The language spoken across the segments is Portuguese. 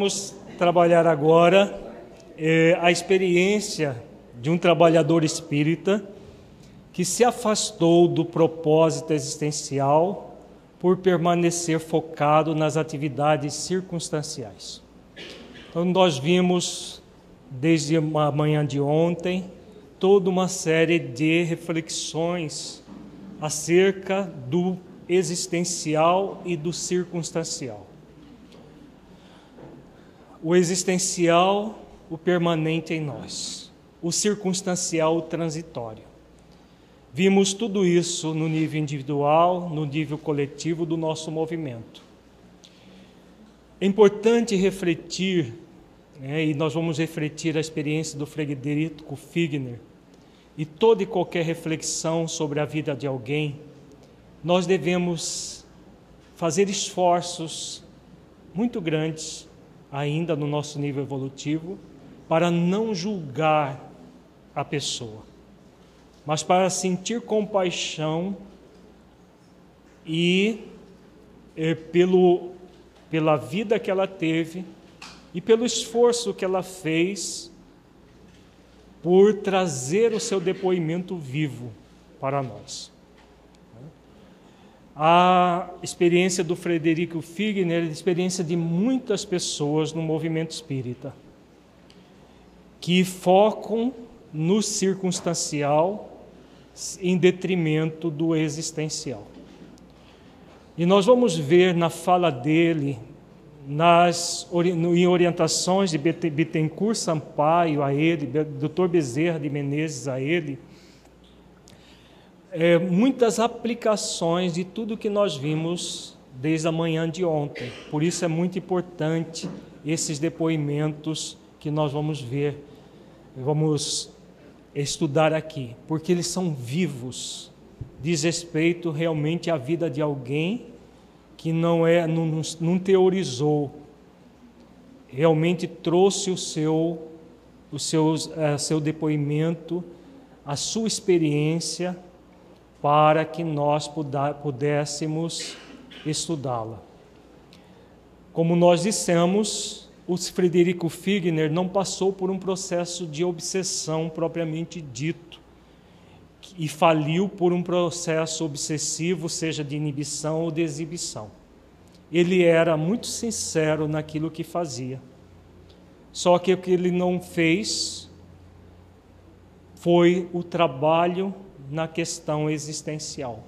vamos trabalhar agora é, a experiência de um trabalhador espírita que se afastou do propósito existencial por permanecer focado nas atividades circunstanciais. Então, nós vimos desde a manhã de ontem toda uma série de reflexões acerca do existencial e do circunstancial. O existencial, o permanente em nós, o circunstancial, o transitório. Vimos tudo isso no nível individual, no nível coletivo do nosso movimento. É importante refletir, né, e nós vamos refletir a experiência do Frederico Figner, e toda e qualquer reflexão sobre a vida de alguém, nós devemos fazer esforços muito grandes, ainda no nosso nível evolutivo, para não julgar a pessoa mas para sentir compaixão e é, pelo, pela vida que ela teve e pelo esforço que ela fez por trazer o seu depoimento vivo para nós. A experiência do Frederico Figner é a experiência de muitas pessoas no movimento espírita, que focam no circunstancial em detrimento do existencial. E nós vamos ver na fala dele, nas, em orientações de Bittencourt Sampaio a ele, Dr. Bezerra de Menezes a ele, é, muitas aplicações de tudo que nós vimos desde a manhã de ontem. Por isso é muito importante esses depoimentos que nós vamos ver, vamos estudar aqui, porque eles são vivos, diz respeito realmente à vida de alguém que não é, não, não teorizou, realmente trouxe o seu, o seu, uh, seu depoimento, a sua experiência, para que nós pudéssemos estudá-la. Como nós dissemos, o Frederico Figner não passou por um processo de obsessão propriamente dito e faliu por um processo obsessivo, seja de inibição ou de exibição. Ele era muito sincero naquilo que fazia. Só que o que ele não fez foi o trabalho na questão existencial.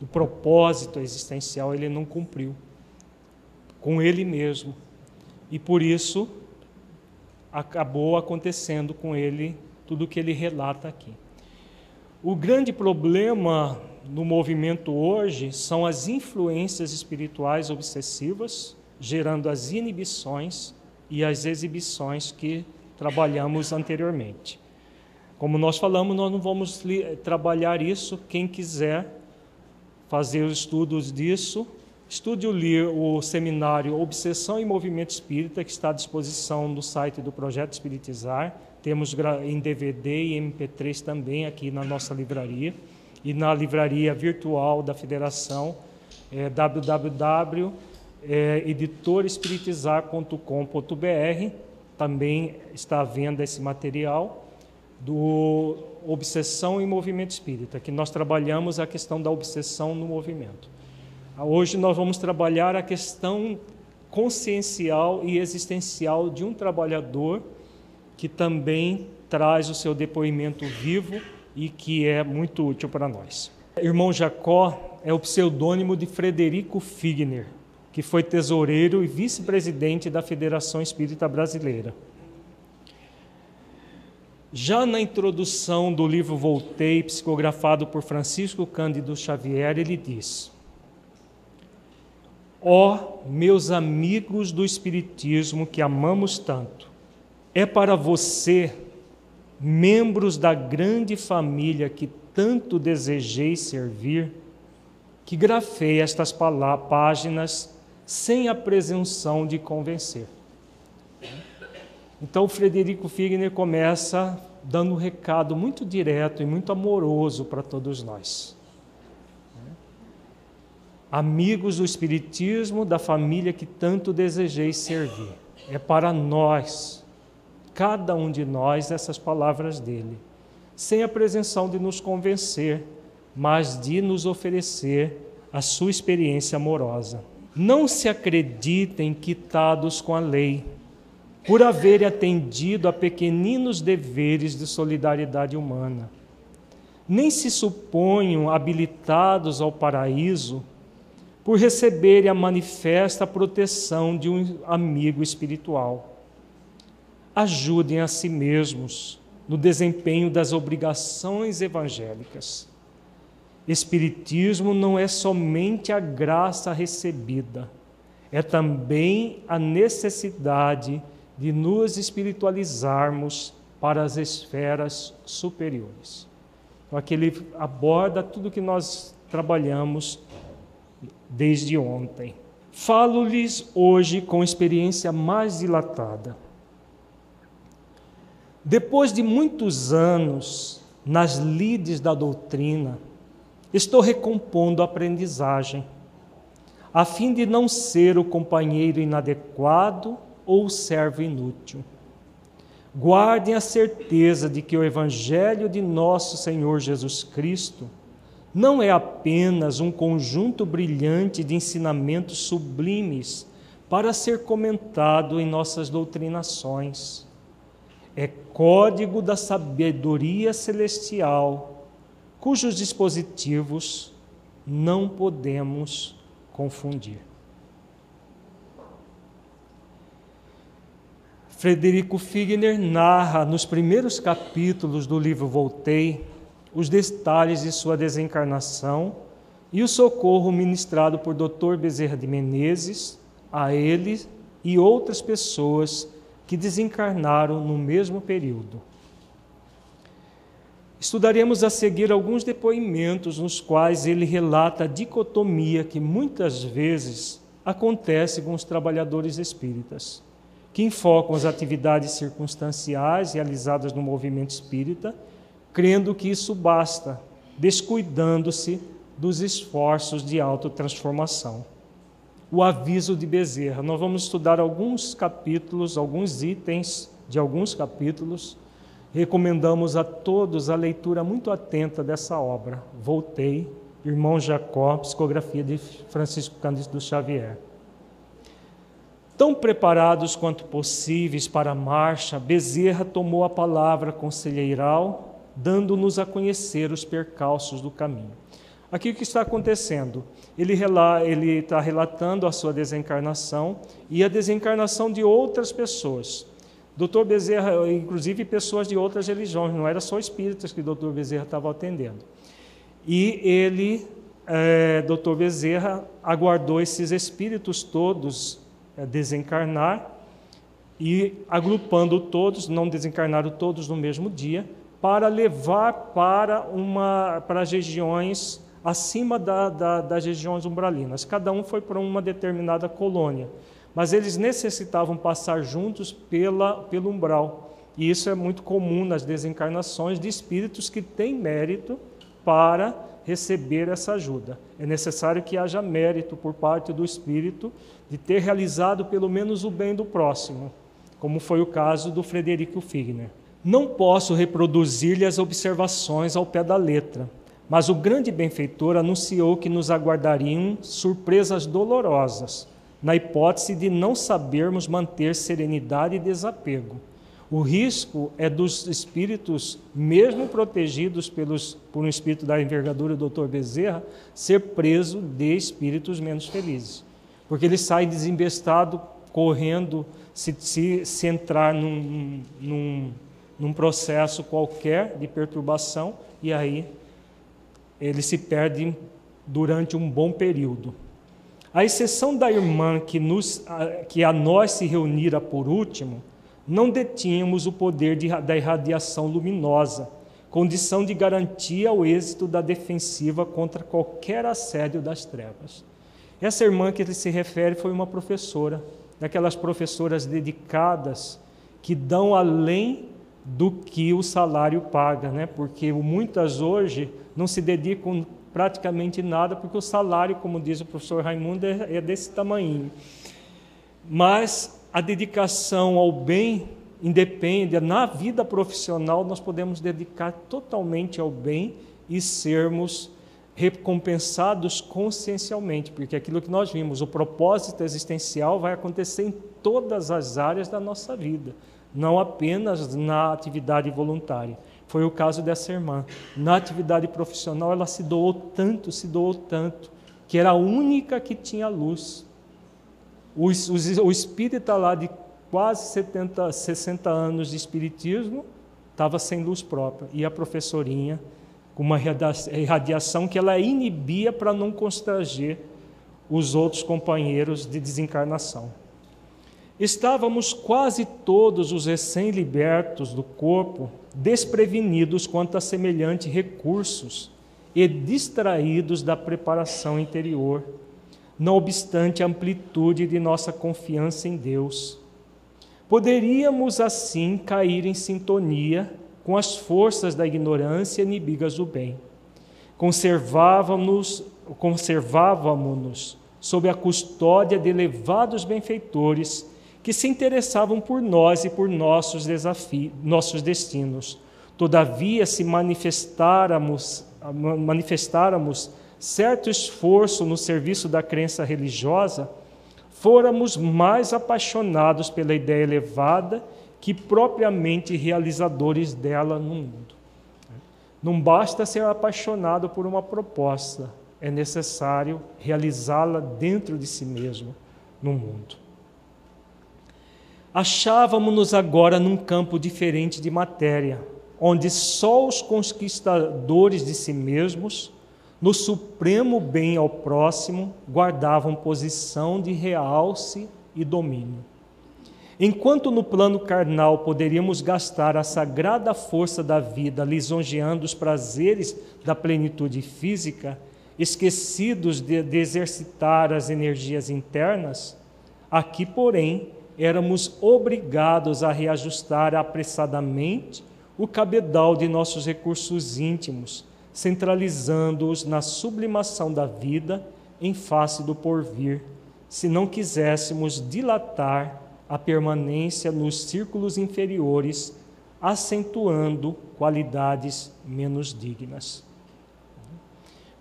O propósito existencial ele não cumpriu com ele mesmo e por isso acabou acontecendo com ele tudo o que ele relata aqui. O grande problema no movimento hoje são as influências espirituais obsessivas, gerando as inibições e as exibições que trabalhamos anteriormente. Como nós falamos, nós não vamos trabalhar isso. Quem quiser fazer os estudos disso, Estude o, o seminário Obsessão e Movimento Espírita, que está à disposição no site do Projeto Espiritizar. Temos em DVD e MP3 também aqui na nossa livraria. E na livraria virtual da Federação, é, www.editorespiritizar.com.br. Também está à venda esse material do Obsessão e Movimento Espírita, que nós trabalhamos a questão da obsessão no movimento. Hoje nós vamos trabalhar a questão consciencial e existencial de um trabalhador que também traz o seu depoimento vivo e que é muito útil para nós. Irmão Jacó é o pseudônimo de Frederico Figner, que foi tesoureiro e vice-presidente da Federação Espírita Brasileira. Já na introdução do livro Voltei, psicografado por Francisco Cândido Xavier, ele diz: Ó oh, meus amigos do Espiritismo que amamos tanto, é para você, membros da grande família que tanto desejei servir, que grafei estas páginas sem a presunção de convencer. Então, Frederico Figner começa dando um recado muito direto e muito amoroso para todos nós. amigos do Espiritismo, da família que tanto desejei servir. É para nós, cada um de nós, essas palavras dele, sem a presunção de nos convencer, mas de nos oferecer a sua experiência amorosa. Não se acreditem quitados com a lei, por haverem atendido a pequeninos deveres de solidariedade humana. Nem se suponham habilitados ao paraíso por receberem a manifesta proteção de um amigo espiritual. Ajudem a si mesmos no desempenho das obrigações evangélicas. Espiritismo não é somente a graça recebida, é também a necessidade de nos espiritualizarmos para as esferas superiores. Então, aqui ele aborda tudo que nós trabalhamos desde ontem. Falo-lhes hoje com experiência mais dilatada. Depois de muitos anos nas lides da doutrina, estou recompondo a aprendizagem, a fim de não ser o companheiro inadequado ou servo inútil. Guardem a certeza de que o Evangelho de nosso Senhor Jesus Cristo não é apenas um conjunto brilhante de ensinamentos sublimes para ser comentado em nossas doutrinações. É código da sabedoria celestial, cujos dispositivos não podemos confundir. Frederico Figner narra nos primeiros capítulos do livro Voltei os detalhes de sua desencarnação e o socorro ministrado por Dr. Bezerra de Menezes a ele e outras pessoas que desencarnaram no mesmo período. Estudaremos a seguir alguns depoimentos nos quais ele relata a dicotomia que muitas vezes acontece com os trabalhadores espíritas, que enfocam as atividades circunstanciais realizadas no movimento espírita crendo que isso basta, descuidando-se dos esforços de autotransformação. O aviso de Bezerra. Nós vamos estudar alguns capítulos, alguns itens de alguns capítulos. Recomendamos a todos a leitura muito atenta dessa obra. Voltei, Irmão Jacó, psicografia de Francisco Cândido Xavier. Tão preparados quanto possíveis para a marcha, Bezerra tomou a palavra conselheiral dando-nos a conhecer os percalços do caminho. Aqui o que está acontecendo? Ele está relatando a sua desencarnação e a desencarnação de outras pessoas. Doutor Bezerra, inclusive pessoas de outras religiões, não era só espíritas que doutor Bezerra estava atendendo. E ele, é, doutor Bezerra, aguardou esses espíritos todos desencarnar e agrupando todos, não desencarnaram todos no mesmo dia, para levar para, uma, para as regiões acima da, da, das regiões umbralinas. Cada um foi para uma determinada colônia, mas eles necessitavam passar juntos pela, pelo umbral. E isso é muito comum nas desencarnações de espíritos que têm mérito para receber essa ajuda. É necessário que haja mérito por parte do espírito de ter realizado pelo menos o bem do próximo, como foi o caso do Frederico Figner. Não posso reproduzir-lhe as observações ao pé da letra, mas o grande benfeitor anunciou que nos aguardariam surpresas dolorosas, na hipótese de não sabermos manter serenidade e desapego. O risco é dos espíritos, mesmo protegidos pelos, por um espírito da envergadura do Dr. Bezerra, ser preso de espíritos menos felizes. Porque ele sai desembestado, correndo, se, se, se entrar num, num num processo qualquer de perturbação e aí ele se perde durante um bom período. A exceção da irmã que, nos, que a nós se reunira por último, não detínhamos o poder de, da irradiação luminosa, condição de garantia ao êxito da defensiva contra qualquer assédio das trevas. Essa irmã que ele se refere foi uma professora, daquelas professoras dedicadas que dão além do que o salário paga, né? porque muitas hoje não se dedicam praticamente nada, porque o salário, como diz o professor Raimundo, é, é desse tamanho. Mas a dedicação ao bem independe, na vida profissional nós podemos dedicar totalmente ao bem e sermos recompensados consciencialmente, porque aquilo que nós vimos, o propósito existencial vai acontecer em todas as áreas da nossa vida, não apenas na atividade voluntária. Foi o caso dessa irmã. Na atividade profissional, ela se doou tanto, se doou tanto, que era a única que tinha luz. O, o, o espírita lá de quase 70, 60 anos de espiritismo estava sem luz própria. E a professorinha, com uma irradiação que ela inibia para não constranger os outros companheiros de desencarnação. Estávamos quase todos os recém-libertos do corpo desprevenidos quanto a semelhantes recursos e distraídos da preparação interior, não obstante a amplitude de nossa confiança em Deus. Poderíamos assim cair em sintonia com as forças da ignorância inimigas do bem. Conservávamos, conservávamos-nos sob a custódia de elevados benfeitores que se interessavam por nós e por nossos desafios, nossos destinos. Todavia, se manifestáramos, manifestáramos certo esforço no serviço da crença religiosa, fôramos mais apaixonados pela ideia elevada que propriamente realizadores dela no mundo. Não basta ser apaixonado por uma proposta, é necessário realizá-la dentro de si mesmo no mundo. Achávamos-nos agora num campo diferente de matéria, onde só os conquistadores de si mesmos, no supremo bem ao próximo, guardavam posição de realce e domínio. Enquanto no plano carnal poderíamos gastar a sagrada força da vida lisonjeando os prazeres da plenitude física, esquecidos de, de exercitar as energias internas, aqui, porém, éramos obrigados a reajustar apressadamente o cabedal de nossos recursos íntimos, centralizando-os na sublimação da vida em face do porvir, se não quiséssemos dilatar a permanência nos círculos inferiores, acentuando qualidades menos dignas.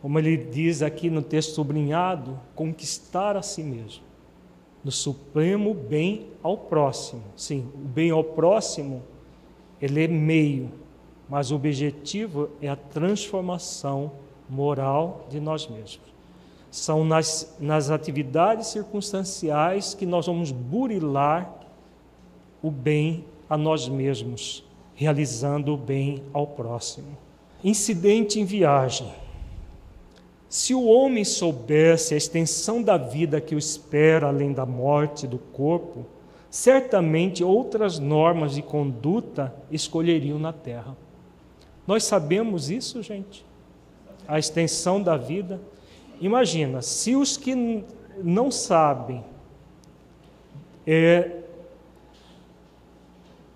Como ele diz aqui no texto sublinhado, conquistar a si mesmo no supremo bem ao próximo. Sim, o bem ao próximo, ele é meio, mas o objetivo é a transformação moral de nós mesmos. São nas, nas atividades circunstanciais que nós vamos burilar o bem a nós mesmos, realizando o bem ao próximo. Incidente em viagem. Se o homem soubesse a extensão da vida que o espera além da morte do corpo, certamente outras normas de conduta escolheriam na terra. Nós sabemos isso, gente? A extensão da vida. Imagina, se os que não sabem é,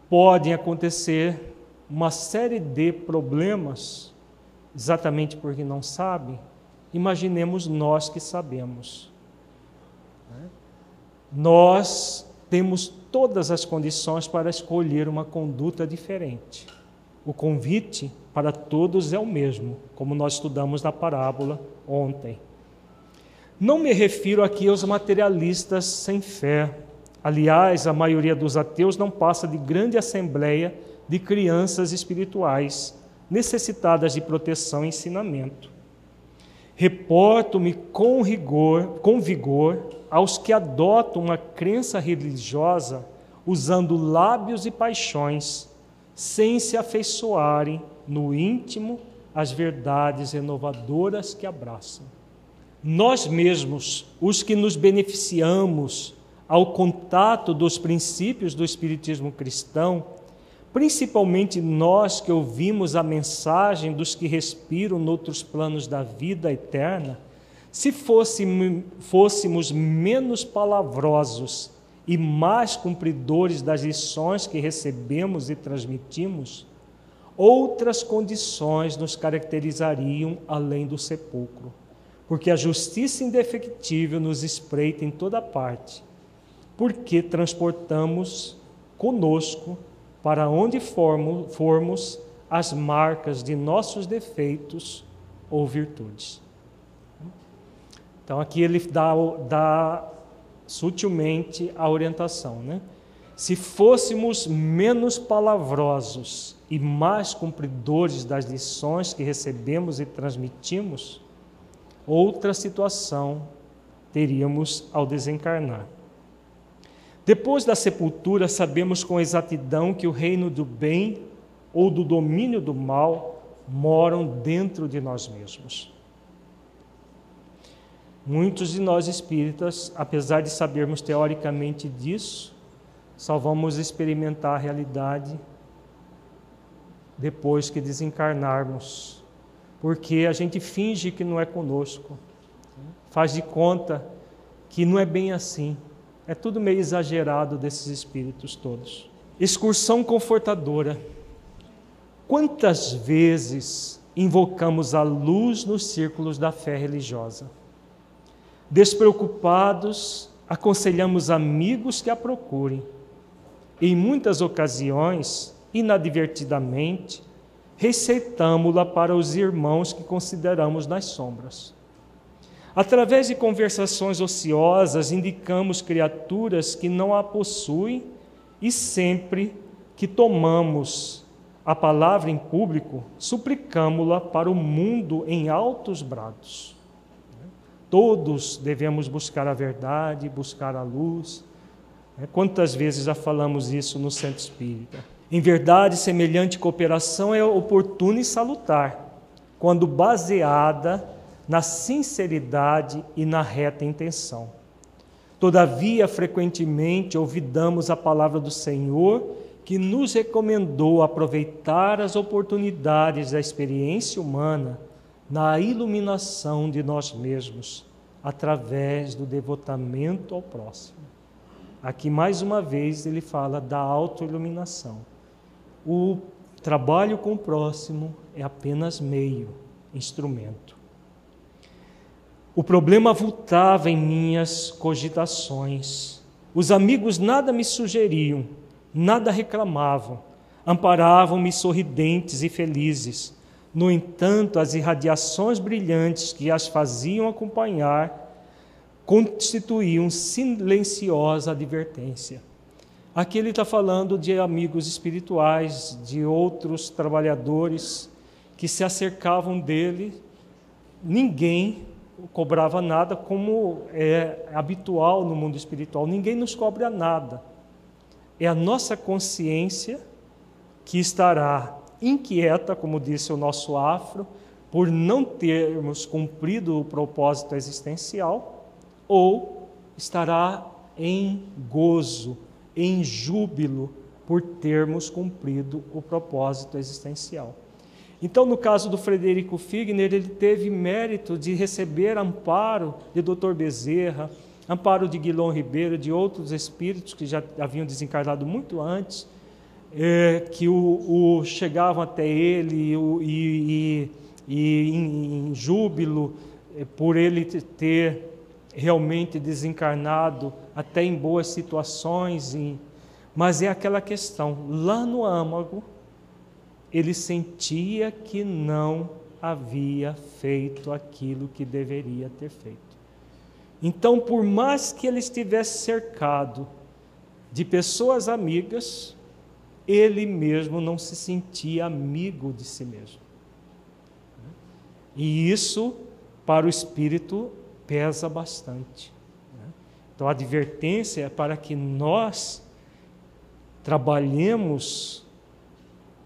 podem acontecer uma série de problemas, exatamente porque não sabem, imaginemos nós que sabemos. Nós temos todas as condições para escolher uma conduta diferente. O convite para todos é o mesmo, como nós estudamos na parábola ontem. Não me refiro aqui aos materialistas sem fé. Aliás, a maioria dos ateus não passa de grande assembleia de crianças espirituais, necessitadas de proteção e ensinamento. Reporto-me com rigor, com vigor, aos que adotam uma crença religiosa usando lábios e paixões, sem se afeiçoarem no íntimo às verdades renovadoras que abraçam. Nós mesmos, os que nos beneficiamos ao contato dos princípios do Espiritismo cristão, principalmente nós que ouvimos a mensagem dos que respiram noutros planos da vida eterna, se fôssemos, fôssemos menos palavrosos e mais cumpridores das lições que recebemos e transmitimos, outras condições nos caracterizariam além do sepulcro, porque a justiça indefectível nos espreita em toda parte, porque transportamos conosco, para onde formos, as marcas de nossos defeitos ou virtudes. Então aqui ele dá, dá sutilmente a orientação, né? Se fôssemos menos palavrosos e mais cumpridores das lições que recebemos e transmitimos, outra situação teríamos ao desencarnar. Depois da sepultura, sabemos com exatidão que o reino do bem ou do domínio do mal moram dentro de nós mesmos. Muitos de nós espíritas, apesar de sabermos teoricamente disso, só vamos experimentar a realidade depois que desencarnarmos, porque a gente finge que não é conosco, faz de conta que não é bem assim. É tudo meio exagerado desses espíritos todos. Excursão confortadora. Quantas vezes invocamos a luz nos círculos da fé religiosa? Despreocupados, aconselhamos amigos que a procurem. Em muitas ocasiões, inadvertidamente, receitamos-la para os irmãos que consideramos nas sombras. Através de conversações ociosas, indicamos criaturas que não a possuem e sempre que tomamos a palavra em público, suplicamos-la para o mundo em altos brados. Todos devemos buscar a verdade, buscar a luz. Quantas vezes já falamos isso no Centro Espírita? Em verdade, semelhante cooperação é oportuna e salutar, quando baseada na sinceridade e na reta intenção. Todavia, frequentemente ouvidamos a palavra do Senhor que nos recomendou aproveitar as oportunidades da experiência humana na iluminação de nós mesmos, através do devotamento ao próximo. Aqui, mais uma vez, ele fala da autoiluminação. O trabalho com o próximo é apenas meio, instrumento. O problema voltava em minhas cogitações. Os amigos nada me sugeriam, nada reclamavam, amparavam-me sorridentes e felizes. No entanto, as irradiações brilhantes que as faziam acompanhar constituíam silenciosa advertência. Aqui ele está falando de amigos espirituais, de outros trabalhadores que se acercavam dele. Ninguém cobrava nada, como é habitual no mundo espiritual. Ninguém nos cobra nada é a nossa consciência que estará inquieta, como disse o nosso afro, por não termos cumprido o propósito existencial, ou estará em gozo, em júbilo por termos cumprido o propósito existencial. Então, no caso do Frederico Figner, ele teve mérito de receber amparo de Dr. Bezerra, amparo de Guilherme Ribeiro, de outros espíritos que já haviam desencarnado muito antes, é, que o, o, chegavam até ele e, e, e em, em, júbilo é, por ele ter realmente desencarnado, até em boas situações, mas é aquela questão, lá no âmago, ele sentia que não havia feito aquilo que deveria ter feito. Então, por mais que ele estivesse cercado de pessoas amigas, ele mesmo não se sentia amigo de si mesmo. E isso, para o espírito, pesa bastante. Então, a advertência é para que nós trabalhemos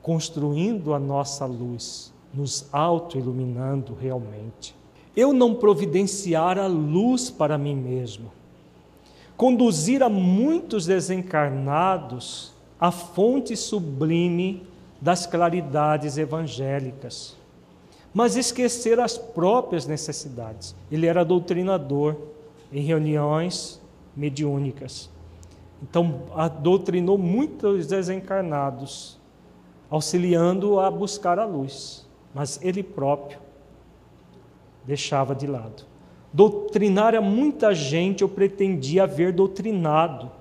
construindo a nossa luz, nos auto-iluminando realmente eu não providenciar a luz para mim mesmo, conduzir a muitos desencarnados à fonte sublime das claridades evangélicas, mas esquecer as próprias necessidades. Ele era doutrinador em reuniões mediúnicas. Então, doutrinou muitos desencarnados auxiliando a buscar a luz, mas ele próprio deixava de lado. Doutrinar a muita gente eu pretendia haver doutrinado.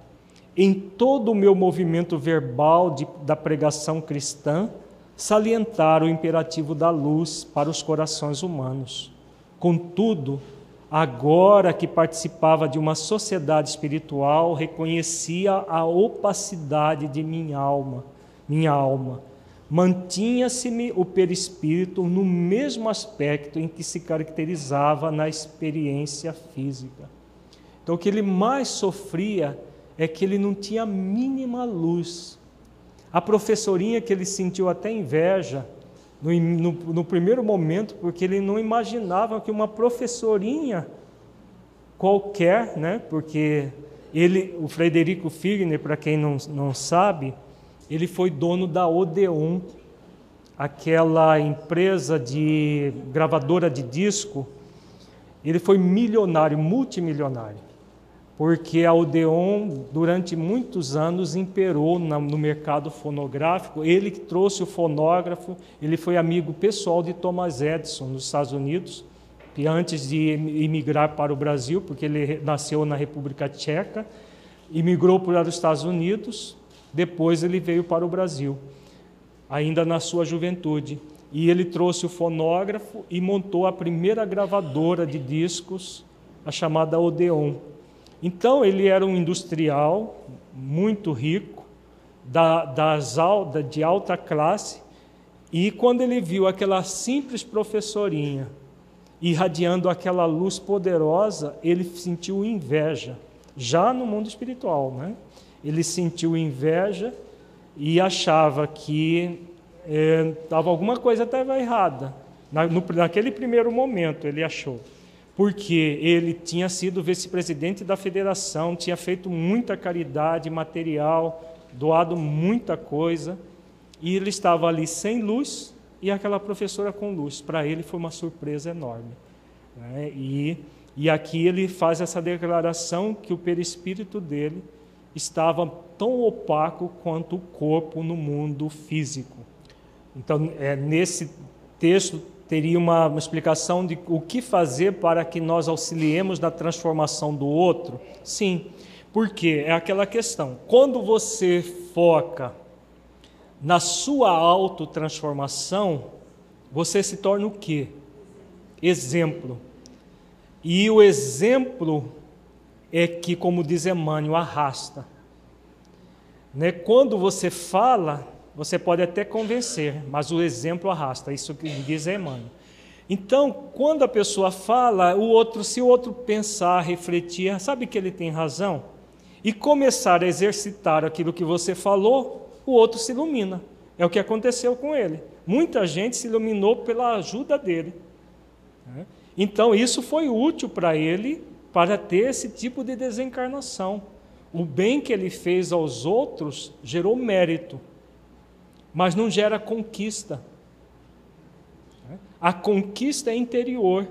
Em todo o meu movimento verbal de, da pregação cristã, salientar o imperativo da luz para os corações humanos. Contudo, agora que participava de uma sociedade espiritual, reconhecia a opacidade de minha alma, minha alma. Mantinha-se-me o perispírito no mesmo aspecto em que se caracterizava na experiência física. Então, o que ele mais sofria é que ele não tinha a mínima luz a professorinha que ele sentiu até inveja no, no, no, primeiro momento, porque ele não imaginava que uma professorinha qualquer, né? Porque ele, o Frederico Figner, para quem não, não sabe, ele foi dono da Odeon, aquela empresa de gravadora de disco. Ele foi milionário, multimilionário porque a Odeon, durante muitos anos, imperou no mercado fonográfico. Ele que trouxe o fonógrafo, ele foi amigo pessoal de Thomas Edison nos Estados Unidos, que antes de imigrar para o Brasil, porque ele nasceu na República Tcheca, imigrou para os Estados Unidos, depois ele veio para o Brasil, ainda na sua juventude. E ele trouxe o fonógrafo e montou a primeira gravadora de discos, a chamada Odeon então ele era um industrial muito rico, da, das, de alta classe, e quando ele viu aquela simples professorinha irradiando aquela luz poderosa, ele sentiu inveja, já no mundo espiritual, né? Ele sentiu inveja e achava que estava é, alguma coisa estava errada. Na, no, naquele primeiro momento ele achou porque ele tinha sido vice-presidente da federação, tinha feito muita caridade material, doado muita coisa, e ele estava ali sem luz e aquela professora com luz. Para ele foi uma surpresa enorme. Né? E, e aqui ele faz essa declaração que o perispírito dele estava tão opaco quanto o corpo no mundo físico. Então, é, nesse texto teria uma, uma, explicação de o que fazer para que nós auxiliemos na transformação do outro? Sim, porque é aquela questão. Quando você foca na sua autotransformação, você se torna o quê? Exemplo. E o exemplo é que, como diz Emmanuel, arrasta. Né? Quando você fala, você pode até convencer, mas o exemplo arrasta, isso que diz Emmanuel. Então, quando a pessoa fala, o outro, se o outro pensar, refletir, sabe que ele tem razão? E começar a exercitar aquilo que você falou, o outro se ilumina. É o que aconteceu com ele. Muita gente se iluminou pela ajuda dele. Né? Então, isso foi útil para ele para ter esse tipo de desencarnação. O bem que ele fez aos outros gerou mérito mas não gera conquista. A conquista é interior.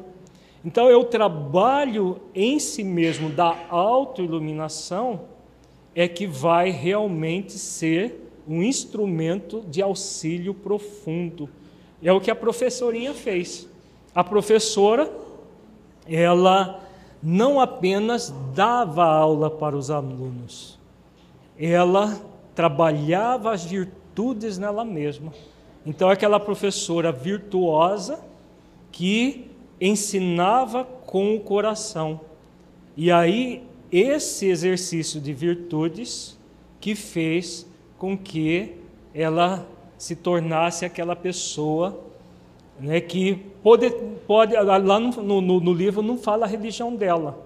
Então, eu trabalho em si mesmo da autoiluminação é que vai realmente ser um instrumento de auxílio profundo. É o que a professorinha fez. A professora, ela não apenas dava aula para os alunos, ela trabalhava as virtudes virtudes nela mesma. Então, aquela professora virtuosa que ensinava com o coração. E aí, esse exercício de virtudes que fez com que ela se tornasse aquela pessoa né, que pode, pode lá no, no, no livro não fala a religião dela,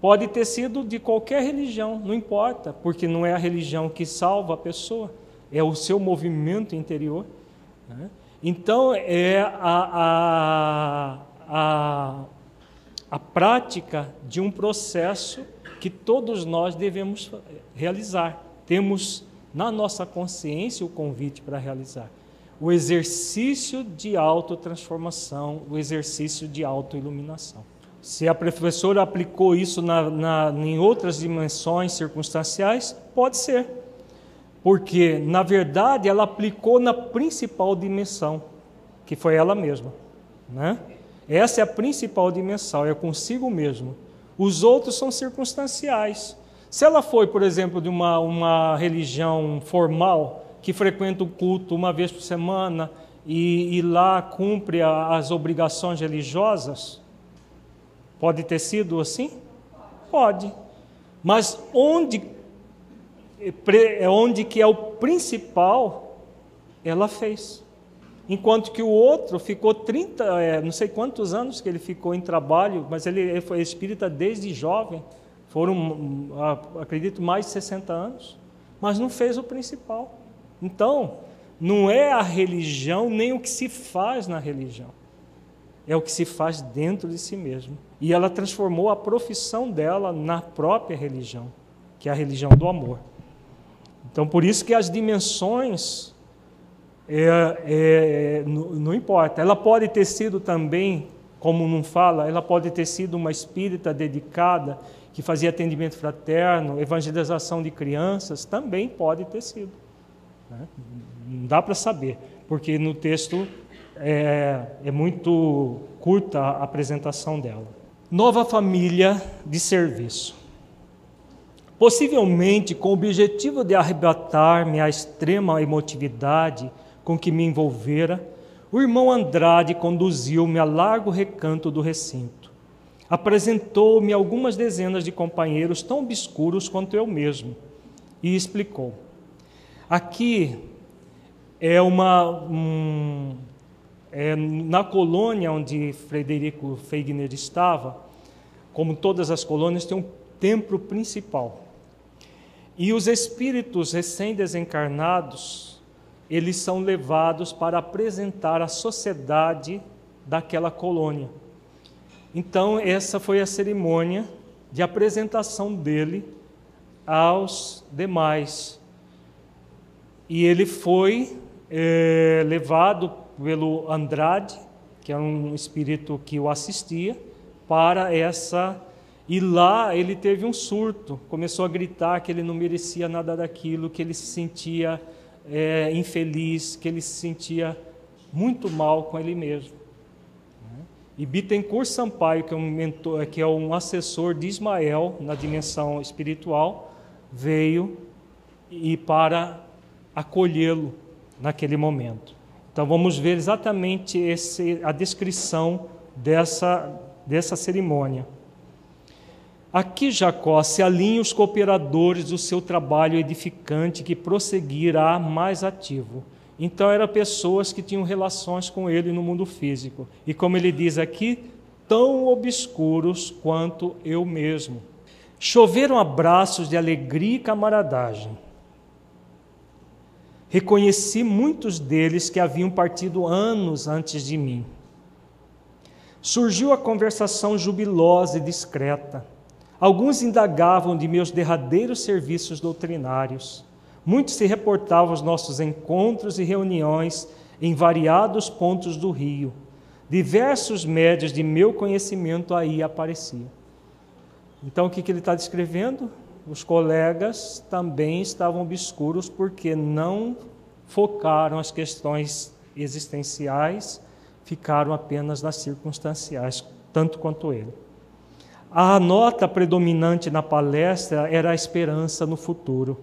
pode ter sido de qualquer religião, não importa, porque não é a religião que salva a pessoa é o seu movimento interior. Né? Então, é a, a, a, a prática de um processo que todos nós devemos realizar. Temos na nossa consciência o convite para realizar. O exercício de autotransformação, o exercício de autoiluminação. Se a professora aplicou isso na, na, em outras dimensões circunstanciais, pode ser Porque, na verdade, ela aplicou na principal dimensão, que foi ela mesma. Né? Essa é a principal dimensão, é consigo mesmo. Os outros são circunstanciais. Se ela foi, por exemplo, de uma, uma religião formal, que frequenta o culto uma vez por semana e, e lá cumpre a, as obrigações religiosas, pode ter sido assim? Pode. Mas onde, onde que é o principal, ela fez. Enquanto que o outro ficou 30, é, não sei quantos anos que ele ficou em trabalho, mas ele, ele foi espírita desde jovem, foram, acredito, mais de 60 anos, mas não fez o principal. Então, não é a religião nem o que se faz na religião, é o que se faz dentro de si mesmo. E ela transformou a profissão dela na própria religião, que é a religião do amor. Então, por isso que as dimensões é, é, não, importa. Ela pode ter sido também, como não fala, ela pode ter sido uma espírita dedicada que fazia atendimento fraterno, evangelização de crianças, também pode ter sido. Né? Não dá para saber, porque no texto é, é muito curta a apresentação dela. Nova família de serviço. Possivelmente com o objetivo de arrebatar-me a extrema emotividade com que me envolvera, o irmão Andrade conduziu-me a largo recanto do recinto. Apresentou-me algumas dezenas de companheiros tão obscuros quanto eu mesmo e explicou: Aqui é uma. Um, é, na colônia onde Frederico Feigner estava, como todas as colônias, tem um templo principal. E os espíritos recém-desencarnados, eles são levados para apresentar a sociedade daquela colônia. Então, essa foi a cerimônia de apresentação dele aos demais. E ele foi é, levado pelo Andrade, que era um espírito que o assistia, para essa. E lá ele teve um surto, começou a gritar que ele não merecia nada daquilo, que ele se sentia é, infeliz, que ele se sentia muito mal com ele mesmo. E Bittencourt Sampaio, que é um, mentor, que é um assessor de Ismael na dimensão espiritual, veio e para acolhê-lo naquele momento. Então vamos ver exatamente esse, a descrição dessa, dessa cerimônia. Aqui Jacó se alinha os cooperadores do seu trabalho edificante que prosseguirá mais ativo. Então eram pessoas que tinham relações com ele no mundo físico. E como ele diz aqui, tão obscuros quanto eu mesmo. Choveram abraços de alegria e camaradagem. Reconheci muitos deles que haviam partido anos antes de mim. Surgiu a conversação jubilosa e discreta. Alguns indagavam de meus derradeiros serviços doutrinários. Muitos se reportavam aos nossos encontros e reuniões em variados pontos do Rio. Diversos médios de meu conhecimento aí apareciam. Então, o que, que ele está descrevendo? Os colegas também estavam obscuros porque não focaram as questões existenciais, ficaram apenas nas circunstanciais, tanto quanto ele. A nota predominante na palestra era a esperança no futuro.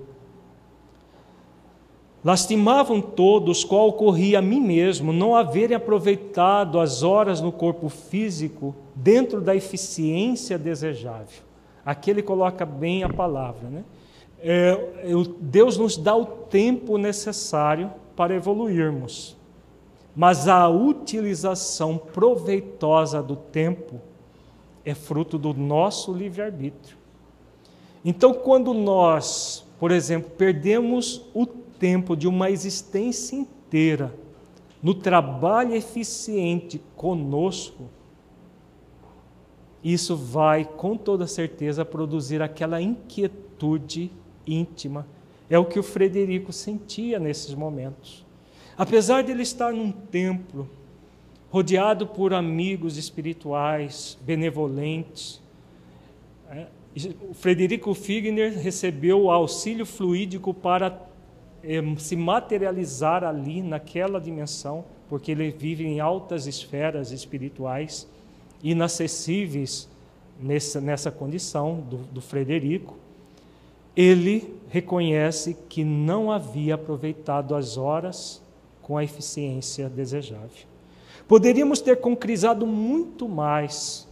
Lastimavam todos qual ocorria a mim mesmo não haverem aproveitado as horas no corpo físico dentro da eficiência desejável. Aqui ele coloca bem a palavra. Né? É, Deus nos dá o tempo necessário para evoluirmos, mas a utilização proveitosa do tempo é fruto do nosso livre-arbítrio. Então, quando nós, por exemplo, perdemos o tempo de uma existência inteira no trabalho eficiente conosco, isso vai com toda certeza produzir aquela inquietude íntima. É o que o Frederico sentia nesses momentos. Apesar de ele estar num templo, rodeado por amigos espirituais, benevolentes, é, o Frederico Figner recebeu o auxílio fluídico para eh, se materializar ali naquela dimensão, porque ele vive em altas esferas espirituais, inacessíveis nessa, nessa condição do, do Frederico. Ele reconhece que não havia aproveitado as horas com a eficiência desejável. Poderíamos ter concretizado muito mais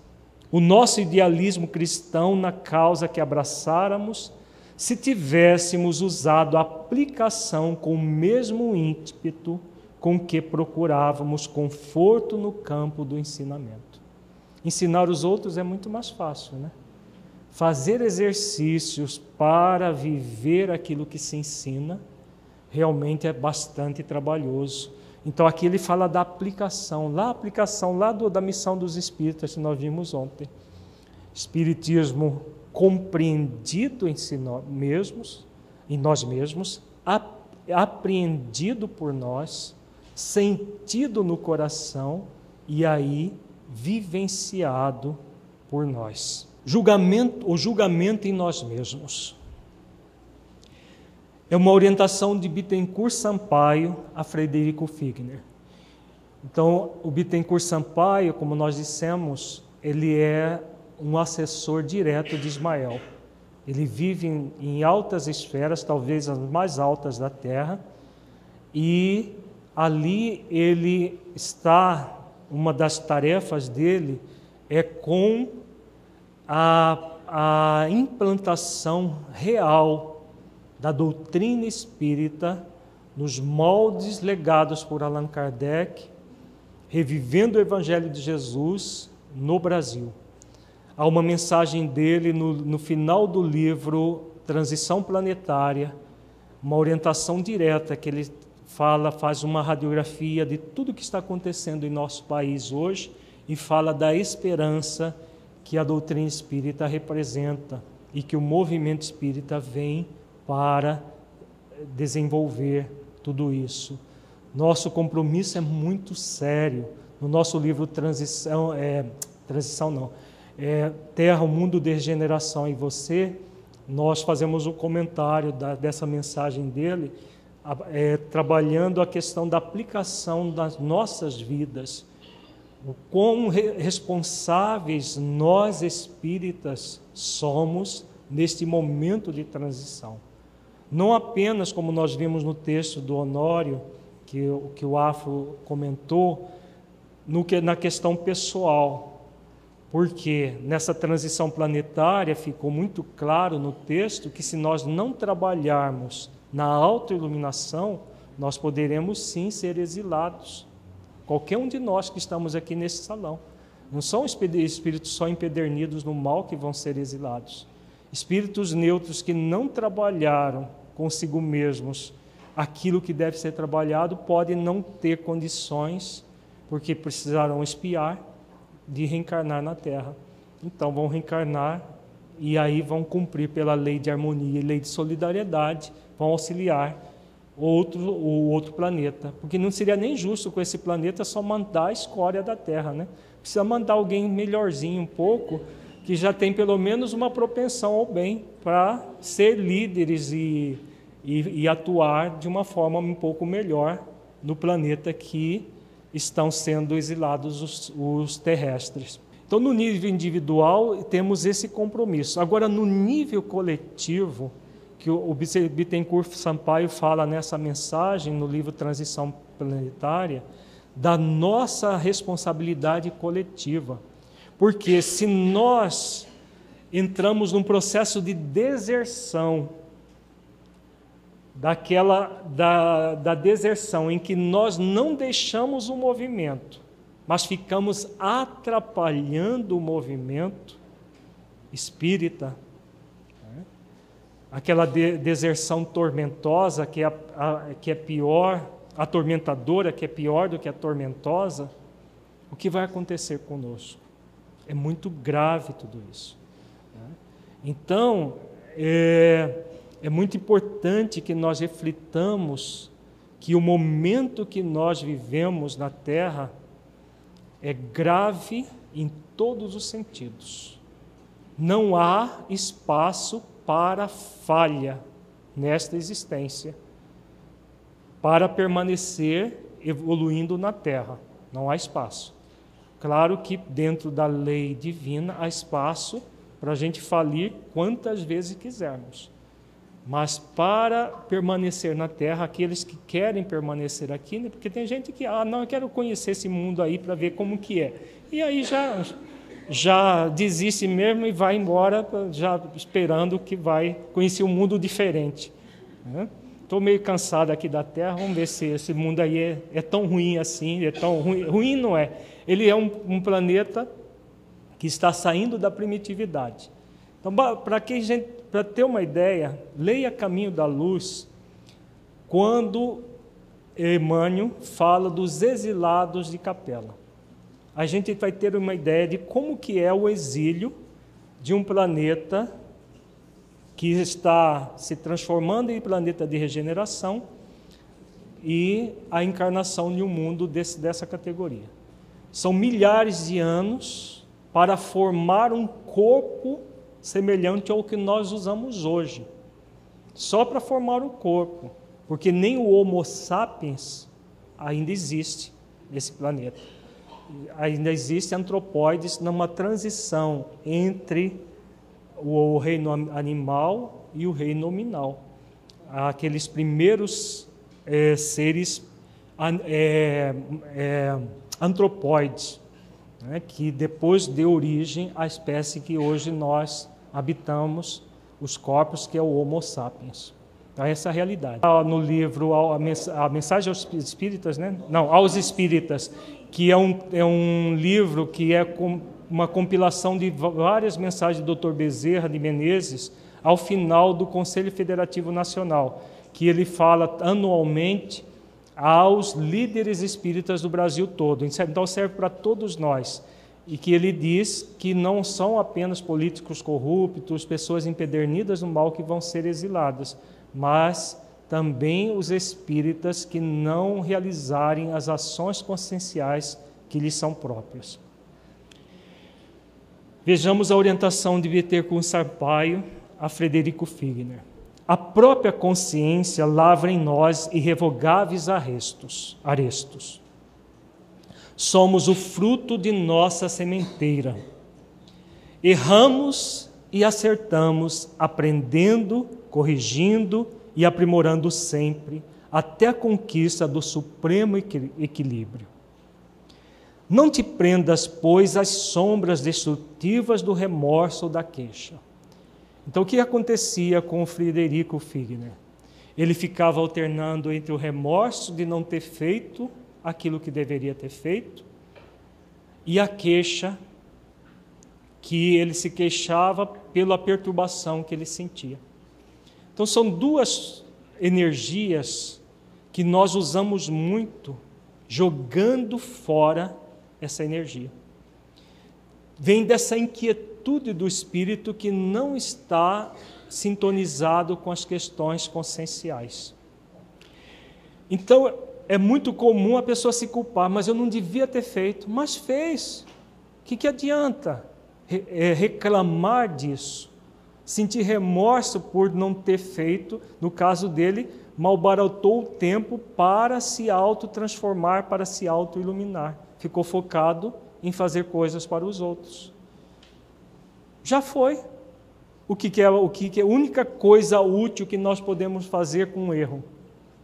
o nosso idealismo cristão na causa que abraçáramos se tivéssemos usado a aplicação com o mesmo ímpeto com que procurávamos conforto no campo do ensinamento. Ensinar os outros é muito mais fácil, né? Fazer exercícios para viver aquilo que se ensina realmente é bastante trabalhoso. Então aqui ele fala da aplicação, lá a aplicação lá do, da missão dos espíritas que nós vimos ontem. Espiritismo compreendido em si mesmos, em nós mesmos, apreendido por nós, sentido no coração e aí vivenciado por nós. Julgamento, o julgamento em nós mesmos. É uma orientação de Bittencourt Sampaio a Frederico Figner. Então, o Bittencourt Sampaio, como nós dissemos, ele é um assessor direto de Ismael. Ele vive em, em altas esferas, talvez as mais altas da Terra, e ali ele está, uma das tarefas dele é com a, a implantação real da doutrina espírita nos moldes legados por Allan Kardec, revivendo o Evangelho de Jesus no Brasil. Há uma mensagem dele no, no final do livro Transição Planetária, uma orientação direta que ele fala, faz uma radiografia de tudo que está acontecendo em nosso país hoje e fala da esperança que a doutrina espírita representa e que o movimento espírita vem para desenvolver tudo isso. Nosso compromisso é muito sério. No nosso livro Transição, é, Transição não, é, Terra, o Mundo, Degeneração e Você, nós fazemos um comentário da, dessa mensagem dele é, trabalhando a questão da aplicação das nossas vidas, o quão responsáveis nós espíritas somos neste momento de transição. Não apenas, como nós vimos no texto do Honório, que, que o Afro comentou, no na questão pessoal, porque nessa transição planetária ficou muito claro no texto que se nós não trabalharmos na autoiluminação, nós poderemos sim ser exilados. Qualquer um de nós que estamos aqui nesse salão. Não são espíritos só empedernidos no mal que vão ser exilados. Espíritos neutros que não trabalharam consigo mesmos aquilo que deve ser trabalhado podem não ter condições, porque precisarão espiar, de reencarnar na Terra. Então vão reencarnar e aí vão cumprir pela lei de harmonia e lei de solidariedade vão auxiliar outro, o outro planeta. Porque não seria nem justo com esse planeta só mandar a escória da Terra, né? Precisa mandar alguém melhorzinho um pouco, que já tem pelo menos uma propensão ao bem, para ser líderes e, e, e atuar de uma forma um pouco melhor no planeta que estão sendo exilados os, os terrestres. Então, no nível individual, temos esse compromisso. Agora, no nível coletivo, que o Bittencourt Sampaio fala nessa mensagem no livro Transição Planetária, da nossa responsabilidade coletiva. Porque se nós entramos num processo de deserção, daquela da, da deserção em que nós não deixamos o movimento, mas ficamos atrapalhando o movimento espírita, aquela de, deserção tormentosa que é, a, que é pior, atormentadora, que é pior do que a tormentosa, o que vai acontecer conosco? É muito grave tudo isso. Né? Então, é, é muito importante que nós reflitamos que o momento que nós vivemos na Terra é grave em todos os sentidos. Não há espaço para falha nesta existência. para permanecer evoluindo na Terra. Não há espaço. Claro que dentro da lei divina há espaço para a gente falir quantas vezes quisermos. Mas para permanecer na Terra, aqueles que querem permanecer aqui, né? porque tem gente que, ah, não, eu quero conhecer esse mundo aí para ver como que é. E aí já, já desiste mesmo e vai embora, já esperando que vai conhecer um mundo diferente. Estou né? meio cansado aqui da Terra, vamos ver se esse mundo aí é, é tão ruim assim, é tão ruim. Ruim não é. Ele é um, um planeta que está saindo da primitividade. Então, para que gente para ter uma ideia, leia Caminho da Luz, quando Emmanuel fala dos exilados de Capela. A gente vai ter uma ideia de como que é o exílio de um planeta que está se transformando em planeta de regeneração e a encarnação de um mundo desse, dessa categoria. São milhares de anos para formar um corpo semelhante ao que nós usamos hoje, só para formar o corpo, porque nem o Homo sapiens ainda existe nesse planeta. Ainda existe antropóides numa transição entre o reino animal e o reino nominal. Aqueles primeiros é, seres é, é, antropóides, né, que depois deu origem à espécie que hoje nós habitamos os corpos, que é o Homo sapiens. Então, essa é a realidade. No livro A Mensagem aos Espíritas, né? não, aos Espíritas, que é um, é um livro que é uma compilação de várias mensagens do Dr. Bezerra de Menezes ao final do Conselho Federativo Nacional, que ele fala anualmente aos líderes espíritas do Brasil todo. Então serve para todos nós e que ele diz que não são apenas políticos corruptos, pessoas empedernidas no mal que vão ser exiladas, mas também os espíritas que não realizarem as ações conscienciais que lhes são próprias. Vejamos a orientação de com Sarpaio a Frederico Figner. A própria consciência lavra em nós irrevogáveis arrestos, arestos somos o fruto de nossa sementeira. Erramos e acertamos, aprendendo, corrigindo e aprimorando sempre, até a conquista do supremo equilíbrio. Não te prendas, pois, às sombras destrutivas do remorso ou da queixa. Então, o que acontecia com o Frederico Figner? Ele ficava alternando entre o remorso de não ter feito aquilo que deveria ter feito, e a queixa que ele se queixava pela perturbação que ele sentia. Então são duas energias que nós usamos muito jogando fora essa energia. Vem dessa inquietude do espírito que não está sintonizado com as questões conscienciais. Então, é muito comum a pessoa se culpar, mas eu não devia ter feito, mas fez. O que, que adianta é, reclamar disso? Sentir remorso por não ter feito, no caso dele, malbaratou o tempo para se auto-transformar, para se auto-iluminar. Ficou focado em fazer coisas para os outros. Já foi. O que, que é o que, que é a única coisa útil que nós podemos fazer com o erro?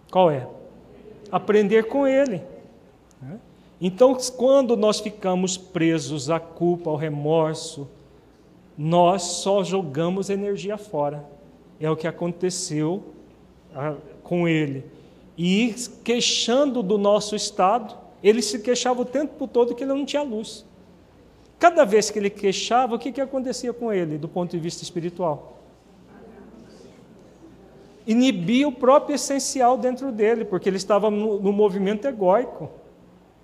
Qual é? aprender com ele. Né? Então, quando nós ficamos presos à culpa, ao remorso, nós só jogamos energia fora. É o que aconteceu ah, com ele. E queixando do nosso estado, ele se queixava o tempo todo que ele não tinha luz. Cada vez que ele queixava, o que, que acontecia com ele do ponto de vista espiritual? inibia o próprio essencial dentro dele, porque ele estava no, no movimento egóico.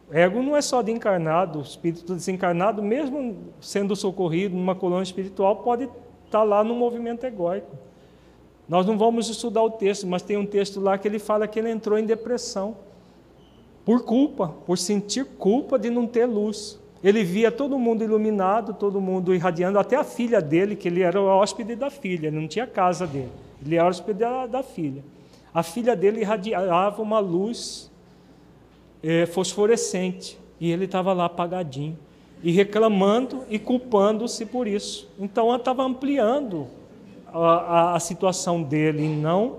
Ego não é só de encarnado, o espírito desencarnado, mesmo sendo socorrido numa colônia espiritual, pode estar lá no movimento egóico. Nós não vamos estudar o texto, mas tem um texto lá que ele fala que ele entrou em depressão por culpa, por sentir culpa de não ter luz. Ele via todo mundo iluminado, todo mundo irradiando, até a filha dele, que ele era o hóspede da filha, não tinha casa dele. Ele era hóspede da, da filha. A filha dele irradiava uma luz é, fosforescente e ele estava lá apagadinho e reclamando e culpando-se por isso. Então ela estava ampliando a, a, a, situação dele e não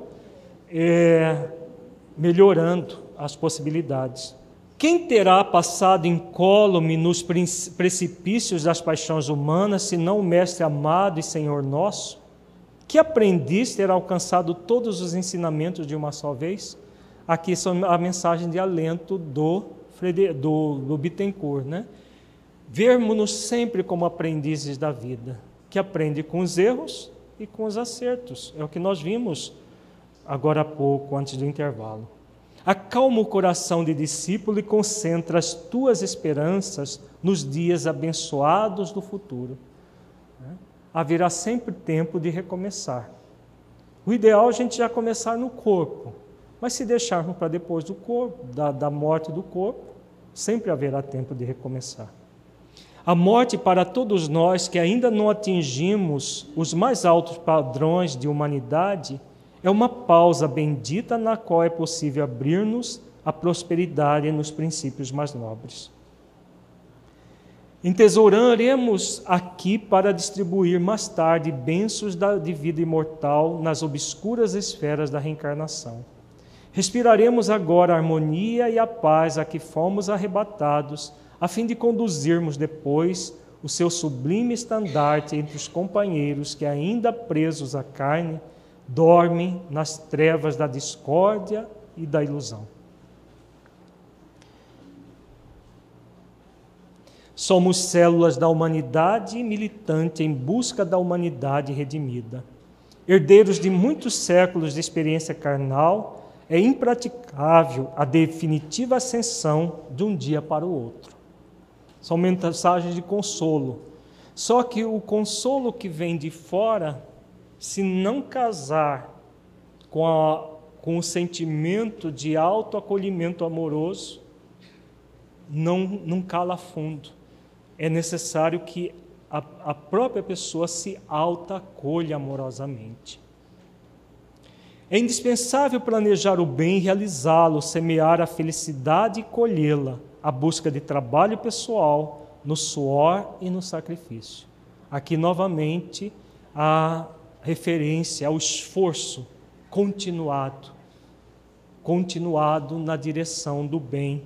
é, melhorando as possibilidades. Quem terá passado incólume nos precipícios das paixões humanas, senão o Mestre amado e Senhor nosso? Que aprendiz terá alcançado todos os ensinamentos de uma só vez? Aqui são a mensagem de alento do, do, do Bittencourt, né? Vermos-nos sempre como aprendizes da vida, que aprende com os erros e com os acertos. É o que nós vimos agora há pouco, antes do intervalo. Acalma o coração de discípulo e concentra as tuas esperanças nos dias abençoados do futuro. Né? Haverá sempre tempo de recomeçar. O ideal é a gente já começar no corpo, mas se deixarmos para depois do corpo, da, da morte do corpo, sempre haverá tempo de recomeçar. A morte para todos nós que ainda não atingimos os mais altos padrões de humanidade é uma pausa bendita na qual é possível abrir-nos à prosperidade nos princípios mais nobres. Entesouraremos aqui para distribuir mais tarde bênçãos de vida imortal nas obscuras esferas da reencarnação. Respiraremos agora a harmonia e a paz a que fomos arrebatados, a fim de conduzirmos depois o seu sublime estandarte entre os companheiros que, ainda presos à carne, dormem nas trevas da discórdia e da ilusão. Somos células da humanidade militante em busca da humanidade redimida. Herdeiros de muitos séculos de experiência carnal, é impraticável a definitiva ascensão de um dia para o outro. São mensagens de consolo. Só que o consolo que vem de fora se não casar com, a, com o sentimento de autoacolhimento amoroso, não, não cala fundo. É necessário que a, a própria pessoa se auto-acolha amorosamente. É indispensável planejar o bem e realizá-lo, semear a felicidade e colhê-la, a busca de trabalho pessoal, no suor e no sacrifício. Aqui novamente a referência ao esforço continuado, continuado na direção do bem,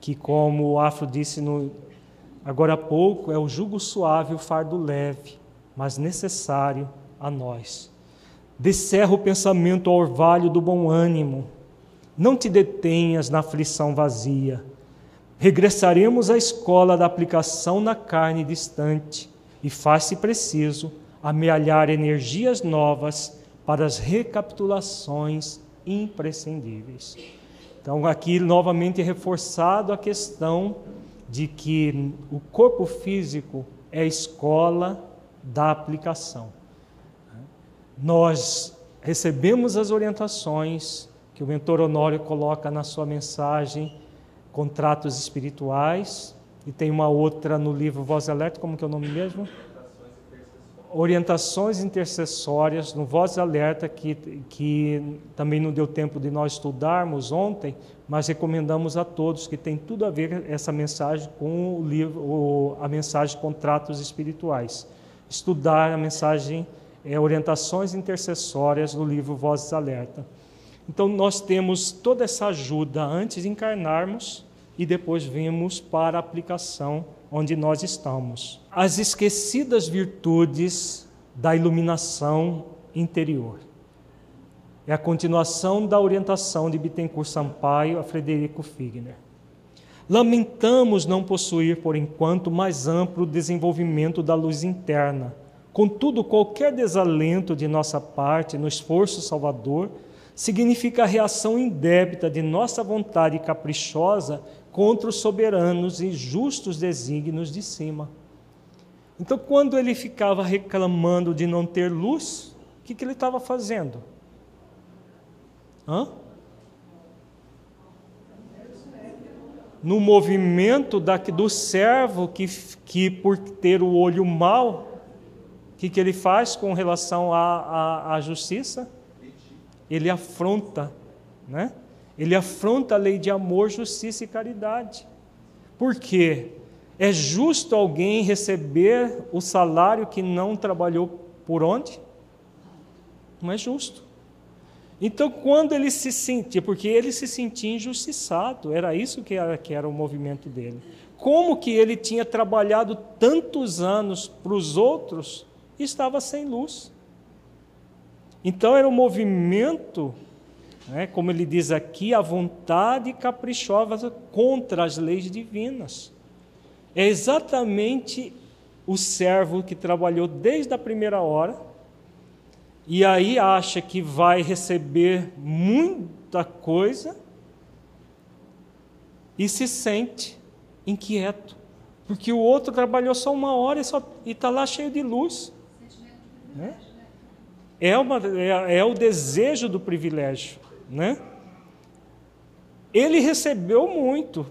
que, como o Afro disse no, agora há pouco, é o jugo suave, o fardo leve, mas necessário a nós. Descerra o pensamento ao orvalho do bom ânimo. Não te detenhas na aflição vazia. Regressaremos à escola da aplicação na carne distante e faz-se preciso amealhar energias novas para as recapitulações imprescindíveis. Então, aqui novamente reforçado a questão de que o corpo físico é a escola da aplicação. Nós recebemos as orientações que o mentor Honório coloca na sua mensagem, contratos espirituais, e tem uma outra no livro Voz Alerta, como que é o nome mesmo? Orientações intercessórias no Voz Alerta, que, que também não deu tempo de nós estudarmos ontem, mas recomendamos a todos que tem tudo a ver essa mensagem com o livro, o, a mensagem Contratos Espirituais. Estudar a mensagem é, Orientações Intercessórias no livro Vozes Alerta. Então, nós temos toda essa ajuda antes de encarnarmos e depois vimos para a aplicação onde nós estamos. As esquecidas virtudes da iluminação interior. É a continuação da orientação de Bittencourt Sampaio a Frederico Figner. Lamentamos não possuir, por enquanto, mais amplo desenvolvimento da luz interna. Contudo, qualquer desalento de nossa parte no esforço salvador significa a reação indébita de nossa vontade caprichosa contra os soberanos e justos desígnios de cima. Então, quando ele ficava reclamando de não ter luz, o que, que ele estava fazendo? Hã? No movimento da, do servo que, que, por ter o olho mau, o que, que ele faz com relação à, à, à justiça? ele afronta, né? Ele afronta a lei de amor, justiça e caridade. Por quê? É justo alguém receber o salário que não trabalhou por onde? Não é justo. Então, quando ele se sentia, porque ele se sentia injustiçado, era isso que era, que era o movimento dele. Como que ele tinha trabalhado tantos anos para os outros e estava sem luz? Então, era um movimento, né, como ele diz aqui, a vontade caprichosa contra as leis divinas. É exatamente o servo que trabalhou desde a primeira hora e aí acha que vai receber muita coisa e se sente inquieto, porque o outro trabalhou só uma hora e está lá cheio de luz. Né? É, uma, é, é o desejo do privilégio. Né? Ele recebeu muito,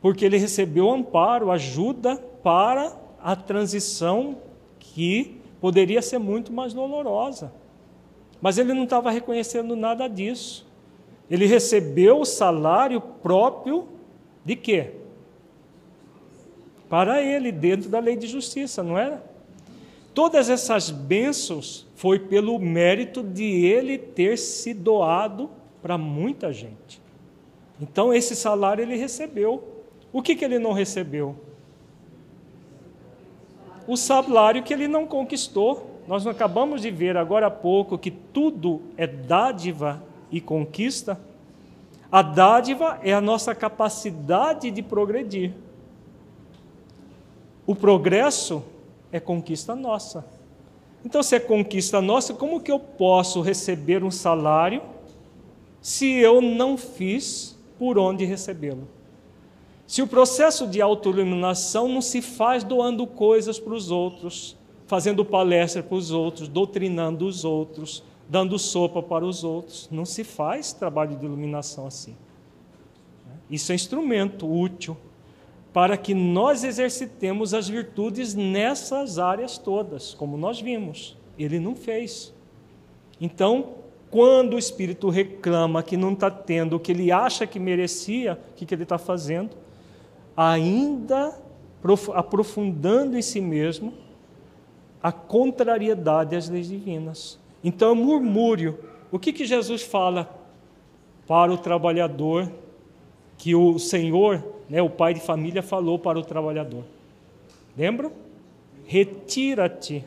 porque ele recebeu amparo, ajuda para a transição que poderia ser muito mais dolorosa. Mas ele não estava reconhecendo nada disso. Ele recebeu o salário próprio de quê? Para ele, dentro da lei de justiça, não era? Todas essas bênçãos foi pelo mérito de ele ter se doado para muita gente. Então, esse salário ele recebeu. O que, que ele não recebeu? O salário que ele não conquistou. Nós acabamos de ver agora há pouco que tudo é dádiva e conquista. A dádiva é a nossa capacidade de progredir. O progresso é conquista nossa. Então, se é conquista nossa, como que eu posso receber um salário se eu não fiz por onde recebê-lo? Se o processo de autoiluminação não se faz doando coisas para os outros, fazendo palestra para os outros, doutrinando os outros, dando sopa para os outros, não se faz trabalho de iluminação assim. Isso é instrumento útil para que nós exercitemos as virtudes nessas áreas todas, como nós vimos. Ele não fez. Então, quando o espírito reclama que não está tendo o que ele acha que merecia, o que, que ele está fazendo? ainda aprofundando em si mesmo a contrariedade às leis divinas. Então, murmúrio. O que, que Jesus fala para o trabalhador que o Senhor, né, o pai de família, falou para o trabalhador? Lembra? Retira-te,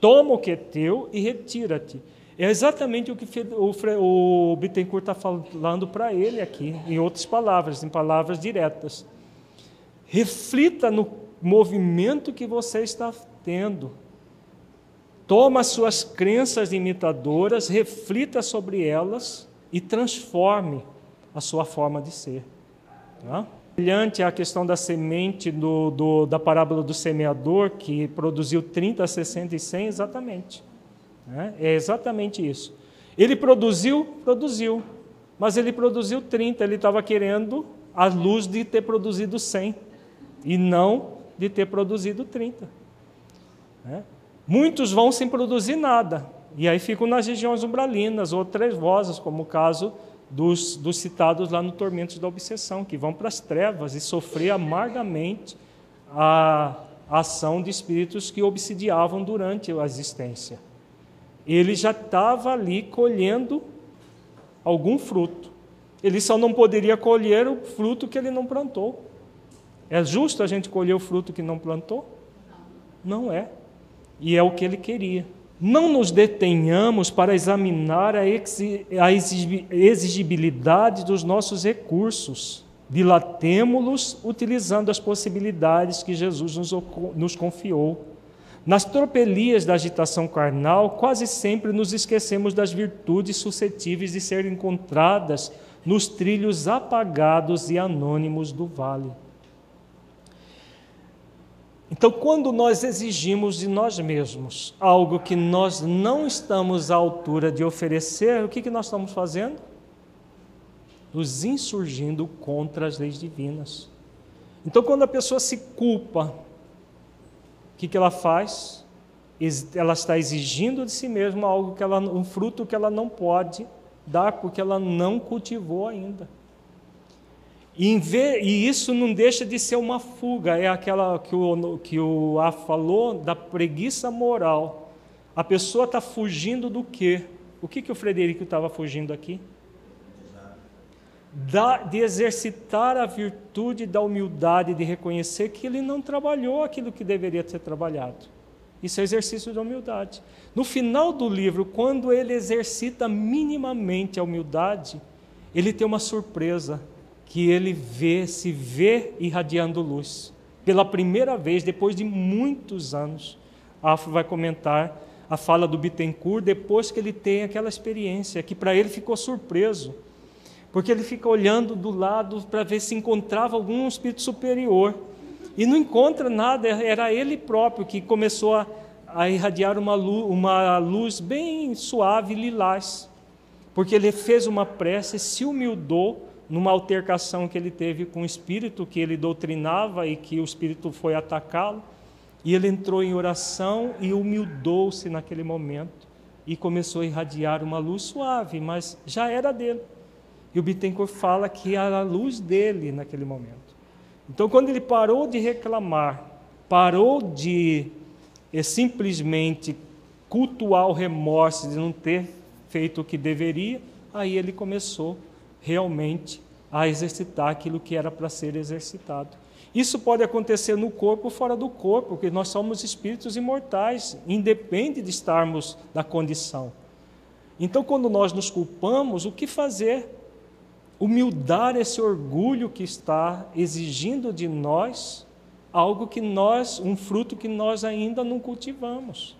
toma o que é teu e retira-te. É exatamente o que o Bittencourt está falando para ele aqui, em outras palavras, em palavras diretas. Reflita no movimento que você está tendo. Toma as suas crenças imitadoras, reflita sobre elas e transforme a sua forma de ser. Tá? Brilhante a questão da semente do, do, da parábola do semeador, que produziu 30, 60 e 100, exatamente. Né? É exatamente isso. Ele produziu, produziu, mas ele produziu 30, ele estava querendo a luz de ter produzido 100 e não de ter produzido 30. Né? Muitos vão sem produzir nada, e aí ficam nas regiões umbralinas ou trevosas, como o caso dos, dos citados lá no Tormentos da Obsessão, que vão para as trevas e sofrer amargamente a ação de espíritos que obsidiavam durante a existência. Ele já estava ali colhendo algum fruto. Ele só não poderia colher o fruto que ele não plantou. É justo a gente colher o fruto que não plantou? Não é. E é o que ele queria. Não nos detenhamos para examinar a exigibilidade dos nossos recursos. Dilatemo-los utilizando as possibilidades que Jesus nos confiou. Nas tropelias da agitação carnal, quase sempre nos esquecemos das virtudes suscetíveis de serem encontradas nos trilhos apagados e anônimos do vale. Então, quando nós exigimos de nós mesmos algo que nós não estamos à altura de oferecer, o que, que nós estamos fazendo? Nos insurgindo contra as leis divinas. Então, quando a pessoa se culpa, que, que ela faz? Ela está exigindo de si mesma algo que ela, um fruto que ela não pode dar, porque ela não cultivou ainda. E, e, isso não deixa de ser uma fuga, é aquela que o, que o A falou da preguiça moral. A pessoa está fugindo do quê? O que, que o Frederico estava fugindo aqui? De exercitar a virtude da humildade, de reconhecer que ele não trabalhou aquilo que deveria ter trabalhado. Isso é exercício de humildade. No final do livro, quando ele exercita minimamente a humildade, ele tem uma surpresa que ele vê, se vê irradiando luz. Pela primeira vez, depois de muitos anos, Afro vai comentar a fala do Bittencourt depois que ele tem aquela experiência, que para ele ficou surpreso, porque ele fica olhando do lado para ver se encontrava algum espírito superior e não encontra nada, era ele próprio que começou a, a irradiar uma luz, uma luz bem suave, lilás, porque ele fez uma prece, se humildou numa altercação que ele teve com o espírito que ele doutrinava e que o espírito foi atacá-lo. E ele entrou em oração e humildou-se naquele momento e começou a irradiar uma luz suave, mas já era dele. E o Bittencourt fala que era a luz dele naquele momento. Então, quando ele parou de reclamar, parou de é, simplesmente cultuar o remorso de não ter feito o que deveria, aí ele começou realmente a exercitar aquilo que era para ser exercitado. Isso pode acontecer no corpo ou fora do corpo, porque nós somos espíritos imortais, independe de estarmos na condição. Então, quando nós nos culpamos, o que fazer? Humildar esse orgulho que está exigindo de nós algo que nós, um fruto que nós ainda não cultivamos.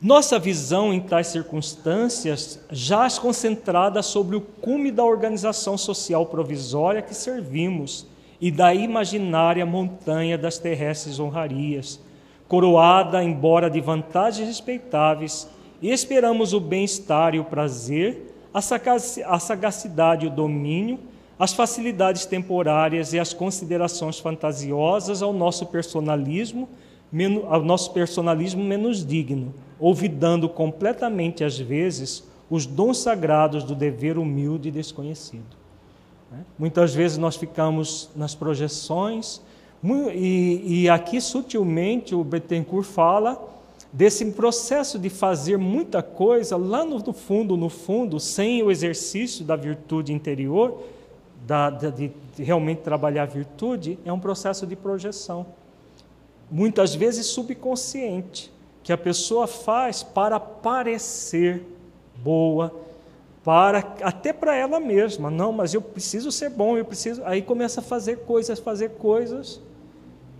Nossa visão em tais circunstâncias jaz concentrada sobre o cume da organização social provisória que servimos e da imaginária montanha das terrestres honrarias, coroada, embora de vantagens respeitáveis, esperamos o bem-estar e o prazer, a sagacidade e o domínio, as facilidades temporárias e as considerações fantasiosas ao nosso personalismo, ao nosso personalismo menos digno olvidando completamente, às vezes, os dons sagrados do dever humilde e desconhecido. Né? Muitas vezes nós ficamos nas projeções, e, e aqui sutilmente o Bettencourt fala desse processo de fazer muita coisa lá no, fundo, no fundo, sem o exercício da virtude interior, da, de, realmente trabalhar a virtude, é um processo de projeção. Muitas vezes subconsciente que a pessoa faz para parecer boa, para até para ela mesma. Não, mas eu preciso ser bom, eu preciso. Aí começa a fazer coisas, fazer coisas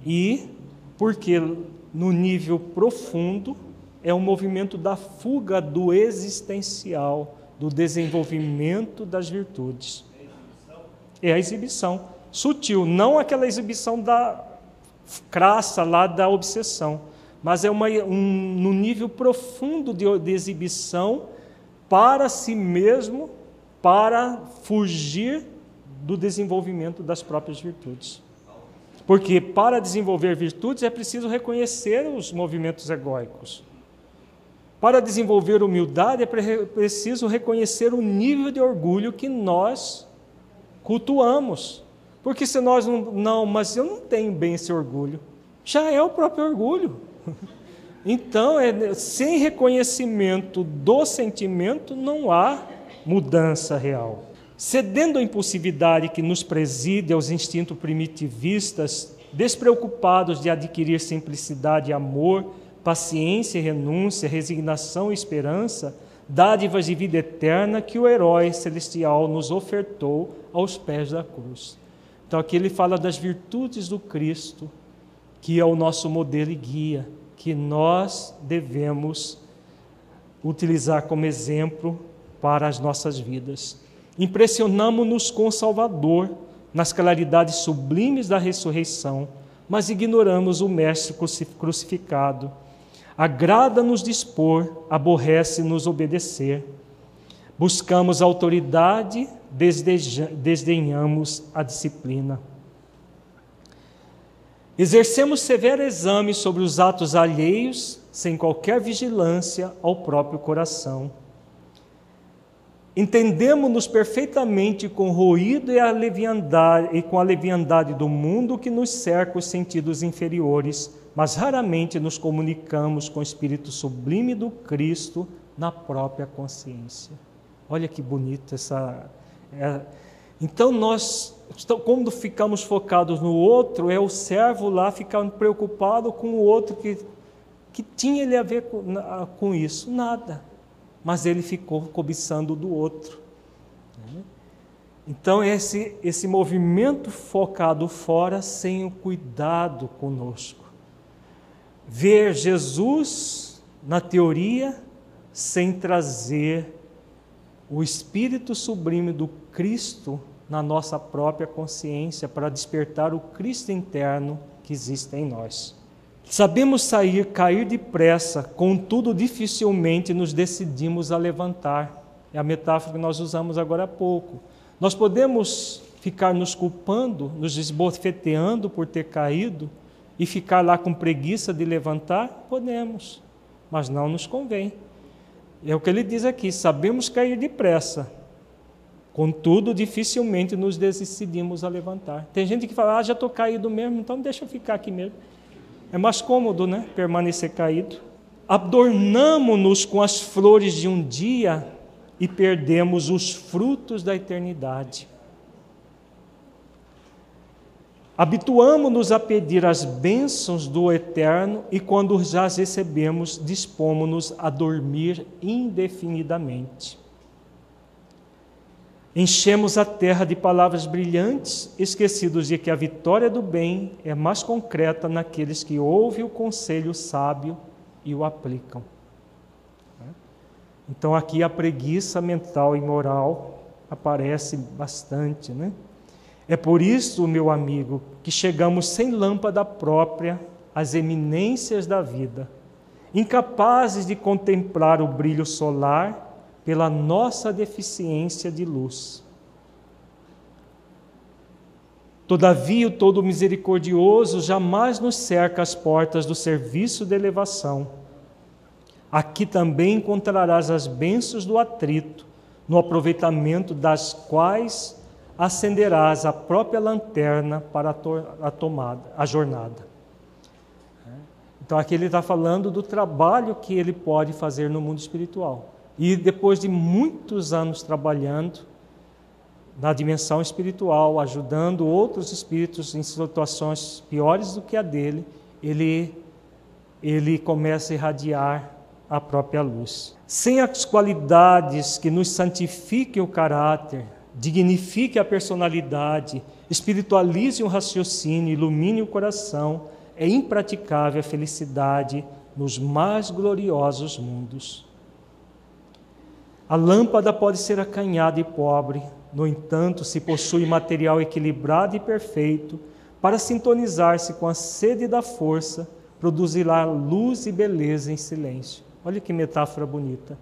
e porque no nível profundo é um movimento da fuga do existencial, do desenvolvimento das virtudes. É a exibição sutil, não aquela exibição da crassa lá da obsessão mas é uma, um, no nível profundo de, de exibição para si mesmo, para fugir do desenvolvimento das próprias virtudes. Porque para desenvolver virtudes é preciso reconhecer os movimentos egóicos. Para desenvolver humildade é preciso reconhecer o nível de orgulho que nós cultuamos. Porque se nós não, não, mas eu não tenho bem esse orgulho, já é o próprio orgulho. Então, é, sem reconhecimento do sentimento, não há mudança real. Cedendo à impulsividade que nos preside aos instintos primitivistas, despreocupados de adquirir simplicidade e amor, paciência e renúncia, resignação e esperança, dádivas de vida eterna que o herói celestial nos ofertou aos pés da cruz. Então aqui ele fala das virtudes do Cristo, que é o nosso modelo e guia, que nós devemos utilizar como exemplo para as nossas vidas. Impressionamos-nos com o Salvador nas claridades sublimes da ressurreição, mas ignoramos o Mestre crucificado. Agrada-nos dispor, aborrece-nos obedecer. Buscamos autoridade, desdenhamos a disciplina. Exercemos severo exame sobre os atos alheios, sem qualquer vigilância ao próprio coração. Entendemos-nos perfeitamente com o ruído e, a leviandade, e com a leviandade do mundo que nos cerca os sentidos inferiores, mas raramente nos comunicamos com o Espírito sublime do Cristo na própria consciência. Olha que bonita essa. É, então, nós, quando ficamos focados no outro, é o servo lá ficando preocupado com o outro que, que tinha ele a ver com, com isso. Nada. Mas ele ficou cobiçando do outro. Então, esse, esse movimento focado fora sem o cuidado conosco. Ver Jesus na teoria sem trazer o espírito sublime do Cristo na nossa própria consciência para despertar o Cristo interno que existe em nós. Sabemos sair, cair depressa, contudo dificilmente nos decidimos a levantar. É a metáfora que nós usamos agora há pouco. Nós podemos ficar nos culpando, nos esbofeteando por ter caído e ficar lá com preguiça de levantar? Podemos, mas não nos convém. É o que ele diz aqui: sabemos cair depressa, contudo, dificilmente nos decidimos a levantar. Tem gente que fala: ah, já estou caído mesmo, então deixa eu ficar aqui mesmo. É mais cômodo, né? Permanecer caído. Adornamo-nos com as flores de um dia e perdemos os frutos da eternidade. Habituamo-nos a pedir as bênçãos do Eterno e, quando já as recebemos, dispomos-nos a dormir indefinidamente. Enchemos a terra de palavras brilhantes, esquecidos de que a vitória do bem é mais concreta naqueles que ouvem o conselho sábio e o aplicam. Então, aqui a preguiça mental e moral aparece bastante, né? É por isso, meu amigo, que chegamos sem lâmpada própria às eminências da vida, incapazes de contemplar o brilho solar pela nossa deficiência de luz. Todavia, o Todo Misericordioso jamais nos cerca as portas do serviço de elevação. Aqui também encontrarás as bênçãos do atrito, no aproveitamento das quais acenderás a própria lanterna para a, tomada, a jornada. Então aqui ele está falando do trabalho que ele pode fazer no mundo espiritual. E depois de muitos anos trabalhando na dimensão espiritual, ajudando outros espíritos em situações piores do que a dele, ele, ele começa a irradiar a própria luz. Sem as qualidades que nos santifiquem o caráter, dignifique a personalidade, espiritualize o raciocínio, ilumine o coração, é impraticável a felicidade nos mais gloriosos mundos. A lâmpada pode ser acanhada e pobre, no entanto, se possui material equilibrado e perfeito, para sintonizar-se com a sede da força, produzirá luz e beleza em silêncio. Olha que metáfora bonita.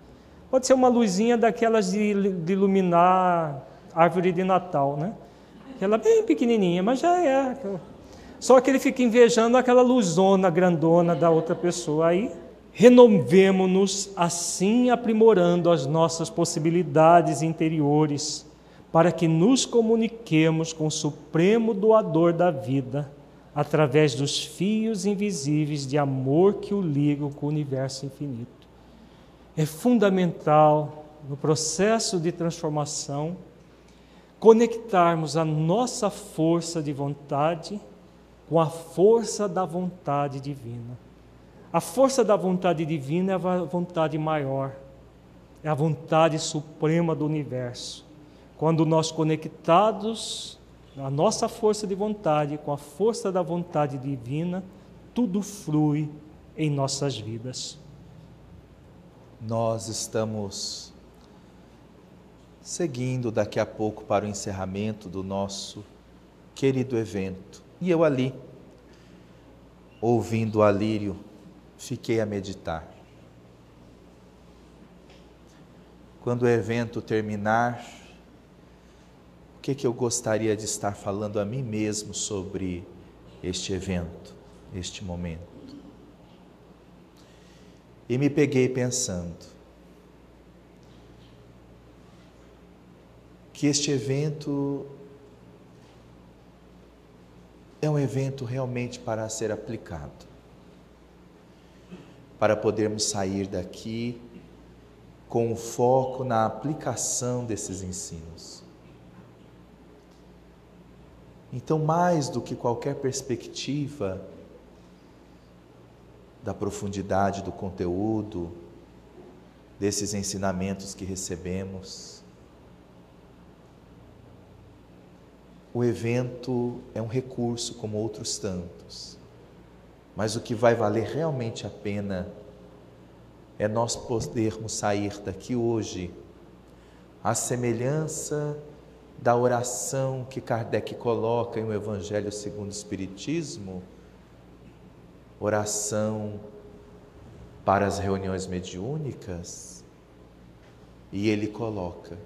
Pode ser uma luzinha daquelas de, de iluminar árvore de Natal, né? Aquela bem pequenininha, mas já é. Só que ele fica invejando aquela luzona grandona da outra pessoa. Aí renovemos-nos assim, aprimorando as nossas possibilidades interiores, para que nos comuniquemos com o Supremo Doador da vida, através dos fios invisíveis de amor que o ligam com o universo infinito. É fundamental no processo de transformação conectarmos a nossa força de vontade com a força da vontade divina. A força da vontade divina é a vontade maior, é a vontade suprema do universo. Quando nós conectados a nossa força de vontade com a força da vontade divina, tudo flui em nossas vidas. Nós estamos seguindo daqui a pouco para o encerramento do nosso querido evento. E eu ali, ouvindo o alírio, fiquei a meditar. Quando o evento terminar, o que, que eu gostaria de estar falando a mim mesmo sobre este evento, este momento? E me peguei pensando, que este evento é um evento realmente para ser aplicado, para podermos sair daqui com o foco na aplicação desses ensinos. Então, mais do que qualquer perspectiva da profundidade do conteúdo, desses ensinamentos que recebemos, o evento é um recurso como outros tantos, mas o que vai valer realmente a pena é nós podermos sair daqui hoje à semelhança da oração que Kardec coloca em o Evangelho segundo o Espiritismo, oração para as reuniões mediúnicas, e ele coloca: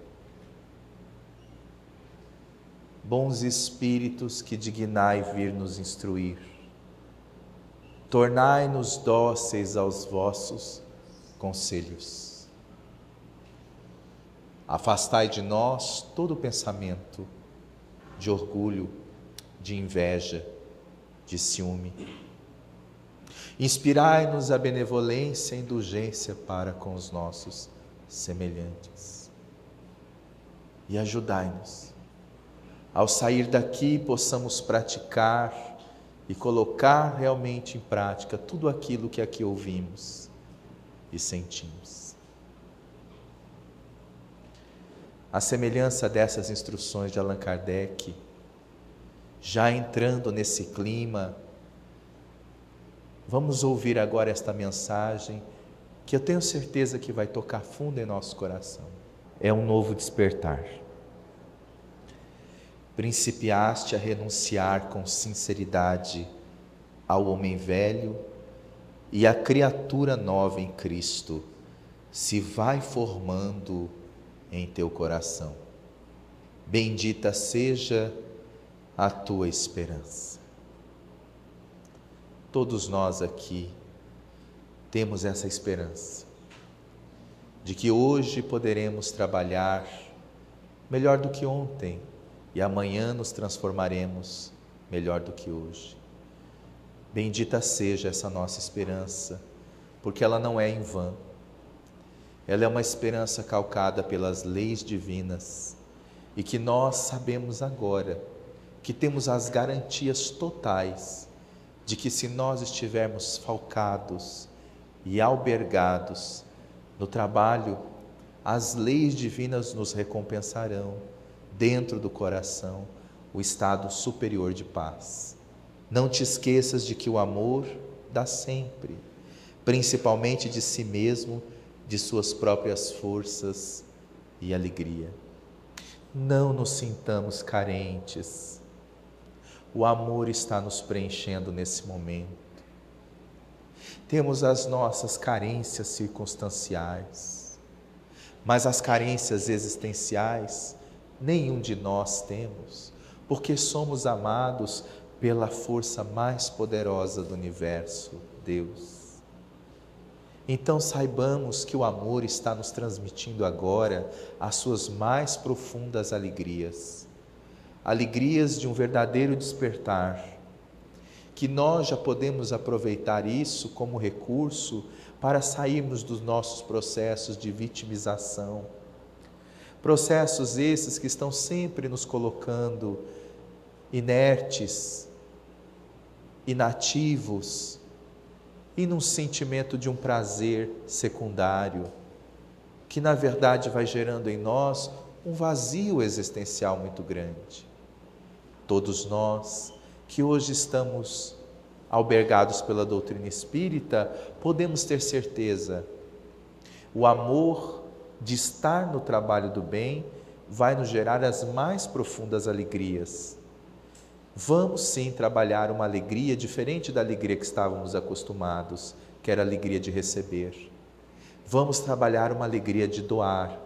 bons espíritos que dignai vir nos instruir, tornai-nos dóceis aos vossos conselhos. Afastai de nós todo pensamento de orgulho, de inveja, de ciúme. Inspirai-nos a benevolência e indulgência para com os nossos semelhantes. E ajudai-nos ao sair daqui, possamos praticar e colocar realmente em prática tudo aquilo que aqui ouvimos e sentimos. A semelhança dessas instruções de Allan Kardec, já entrando nesse clima, vamos ouvir agora esta mensagem que eu tenho certeza que vai tocar fundo em nosso coração. É um novo despertar principiaste a renunciar com sinceridade ao homem velho e a criatura nova em Cristo se vai formando em teu coração. Bendita seja a tua esperança. Todos nós aqui temos essa esperança de que hoje poderemos trabalhar melhor do que ontem e amanhã nos transformaremos melhor do que hoje. Bendita seja essa nossa esperança, porque ela não é em vão. Ela é uma esperança calcada pelas leis divinas e que nós sabemos agora que temos as garantias totais de que se nós estivermos falcados e albergados no trabalho, as leis divinas nos recompensarão dentro do coração o estado superior de paz. Não te esqueças de que o amor dá sempre, principalmente de si mesmo, de suas próprias forças e alegria. Não nos sintamos carentes. O amor está nos preenchendo nesse momento. Temos as nossas carências circunstanciais, mas as carências existenciais nenhum de nós temos, porque somos amados pela força mais poderosa do universo, Deus. Então saibamos que o amor está nos transmitindo agora as suas mais profundas alegrias, alegrias de um verdadeiro despertar, que nós já podemos aproveitar isso como recurso para sairmos dos nossos processos de vitimização Processos esses que estão sempre nos colocando inertes, inativos e num sentimento de um prazer secundário, que na verdade vai gerando em nós um vazio existencial muito grande. Todos nós que hoje estamos albergados pela doutrina espírita, podemos ter certeza, o amor de estar no trabalho do bem vai nos gerar as mais profundas alegrias. Vamos sim trabalhar uma alegria diferente da alegria que estávamos acostumados, que era a alegria de receber. Vamos trabalhar uma alegria de doar.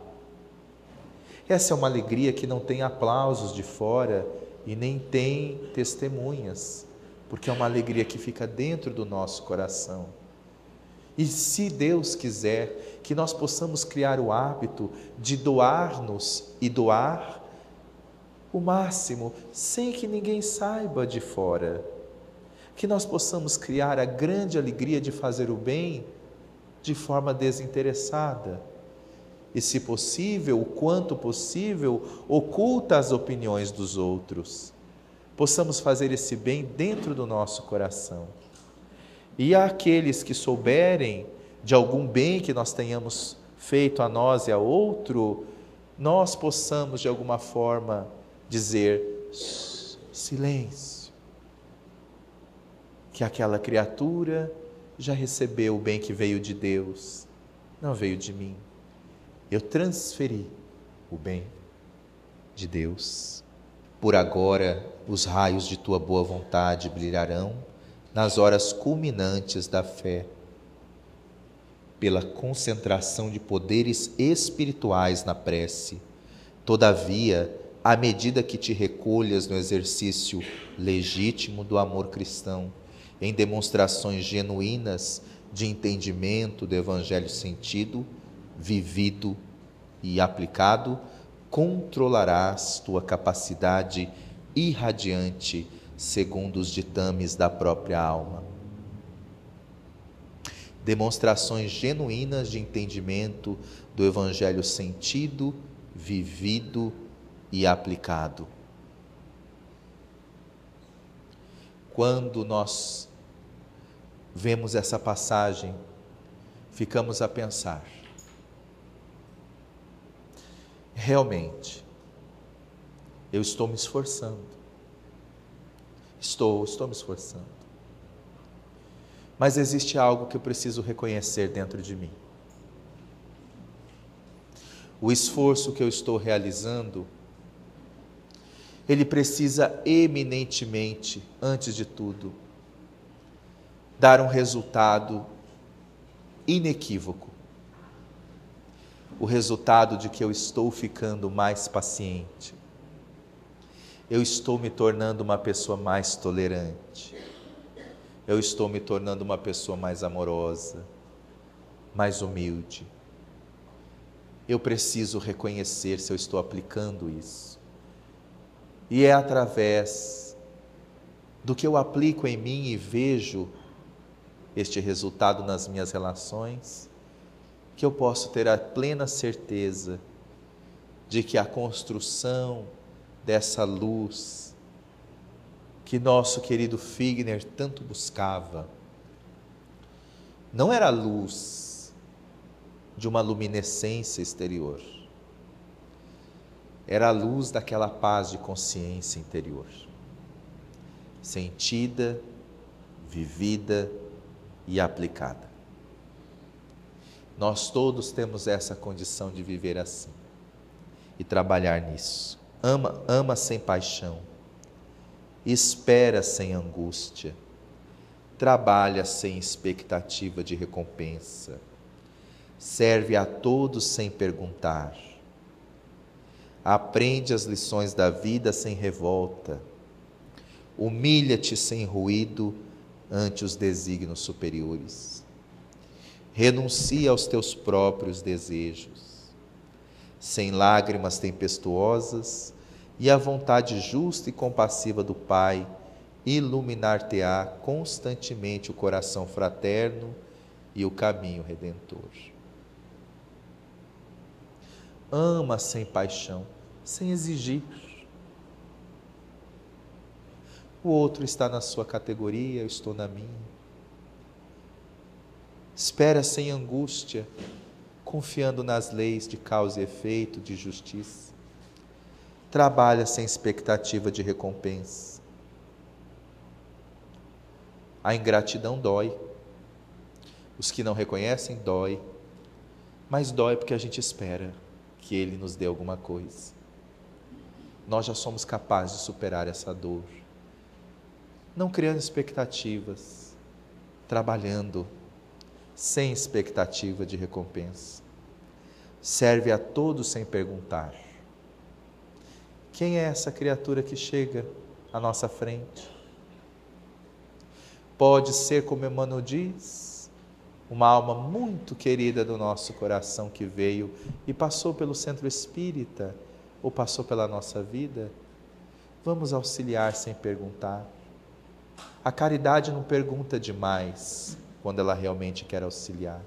Essa é uma alegria que não tem aplausos de fora e nem tem testemunhas, porque é uma alegria que fica dentro do nosso coração. E se Deus quiser que nós possamos criar o hábito de doar-nos e doar o máximo sem que ninguém saiba de fora. Que nós possamos criar a grande alegria de fazer o bem de forma desinteressada. E, se possível, o quanto possível, oculta as opiniões dos outros. Possamos fazer esse bem dentro do nosso coração. E aqueles que souberem de algum bem que nós tenhamos feito a nós e a outro, nós possamos de alguma forma dizer silêncio. Que aquela criatura já recebeu o bem que veio de Deus, não veio de mim. Eu transferi o bem de Deus. Por agora, os raios de tua boa vontade brilharão nas horas culminantes da fé, pela concentração de poderes espirituais na prece. Todavia, à medida que te recolhas no exercício legítimo do amor cristão, em demonstrações genuínas de entendimento do Evangelho sentido, vivido e aplicado, controlarás tua capacidade irradiante segundo os ditames da própria alma. Demonstrações genuínas de entendimento do Evangelho sentido, vivido e aplicado. Quando nós vemos essa passagem, ficamos a pensar: realmente, eu estou me esforçando. Estou, estou me esforçando. Mas existe algo que eu preciso reconhecer dentro de mim. O esforço que eu estou realizando ele precisa eminentemente, antes de tudo, dar um resultado inequívoco. O resultado de que eu estou ficando mais paciente. Eu estou me tornando uma pessoa mais tolerante. Eu estou me tornando uma pessoa mais amorosa, mais humilde. Eu preciso reconhecer se eu estou aplicando isso. E é através do que eu aplico em mim e vejo este resultado nas minhas relações que eu posso ter a plena certeza de que a construção dessa luz que nosso querido Figner tanto buscava não era a luz de uma luminescência exterior era a luz daquela paz de consciência interior, sentida, vivida e aplicada. Nós todos temos essa condição de viver assim e trabalhar nisso. Ama, ama sem paixão, espera sem angústia, trabalha sem expectativa de recompensa, serve a todos sem perguntar. Aprende as lições da vida sem revolta. Humilha-te sem ruído ante os desígnios superiores. Renuncia aos teus próprios desejos, sem lágrimas tempestuosas, e a vontade justa e compassiva do Pai iluminar-te-á constantemente o coração fraterno e o caminho redentor ama sem paixão, sem exigir. O outro está na sua categoria, eu estou na minha. Espera sem angústia, confiando nas leis de causa e efeito, de justiça. Trabalha sem expectativa de recompensa. A ingratidão dói. Os que não reconhecem, dói. Mas dói porque a gente espera que Ele nos dê alguma coisa. Nós já somos capazes de superar essa dor. Não criando expectativas, trabalhando sem expectativa de recompensa. Serve a todos sem perguntar. Quem é essa criatura que chega à nossa frente? Pode ser, como Emmanuel diz, uma alma muito querida do nosso coração que veio e passou pelo centro espírita ou passou pela nossa vida vamos auxiliar sem perguntar. A caridade não pergunta demais quando ela realmente quer auxiliar.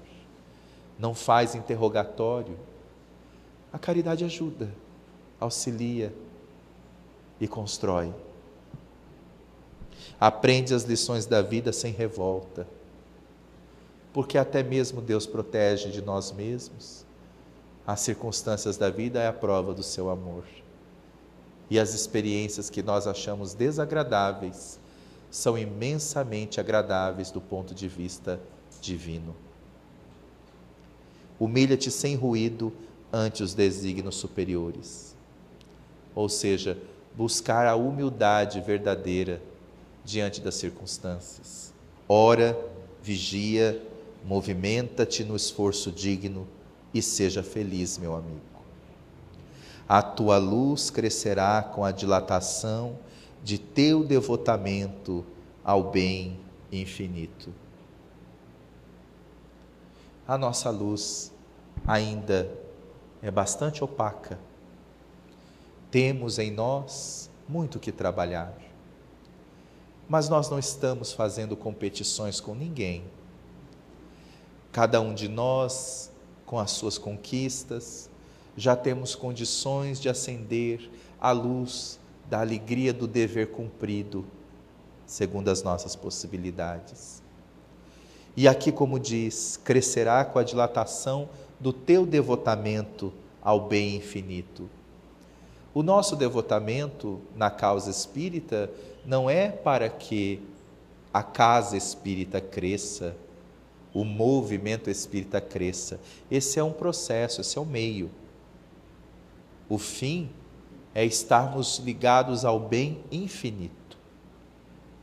Não faz interrogatório. A caridade ajuda, auxilia e constrói. Aprende as lições da vida sem revolta. Porque até mesmo Deus protege de nós mesmos. As circunstâncias da vida é a prova do seu amor. E as experiências que nós achamos desagradáveis são imensamente agradáveis do ponto de vista divino. Humilha-te sem ruído ante os desígnios superiores. Ou seja, buscar a humildade verdadeira diante das circunstâncias. Ora, vigia, movimenta-te no esforço digno e seja feliz, meu amigo. A tua luz crescerá com a dilatação de teu devotamento ao bem infinito. A nossa luz ainda é bastante opaca. Temos em nós muito que trabalhar. Mas nós não estamos fazendo competições com ninguém. Cada um de nós, com as suas conquistas, já temos condições de acender a luz da alegria do dever cumprido, segundo as nossas possibilidades. E aqui, como diz, crescerá com a dilatação do teu devotamento ao bem infinito. O nosso devotamento na causa espírita não é para que a casa espírita cresça, o movimento espírita cresça. Esse é um processo, esse é o meio. O fim é estarmos ligados ao bem infinito.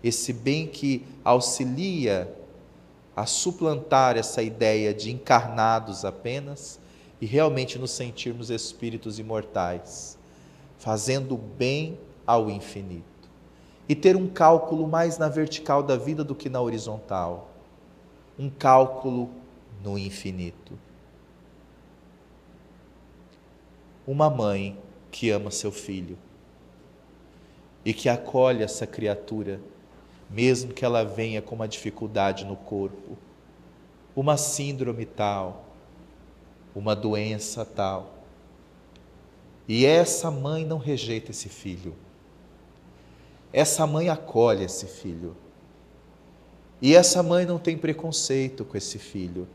Esse bem que auxilia a suplantar essa ideia de encarnados apenas e realmente nos sentirmos espíritos imortais, fazendo bem ao infinito. E ter um cálculo mais na vertical da vida do que na horizontal. Um cálculo no infinito. uma mãe que ama seu filho e que acolhe essa criatura, mesmo que ela venha com uma dificuldade no corpo, uma síndrome tal, uma doença tal. E essa mãe não rejeita esse filho. Essa mãe acolhe esse filho. E essa mãe não tem preconceito com esse filho.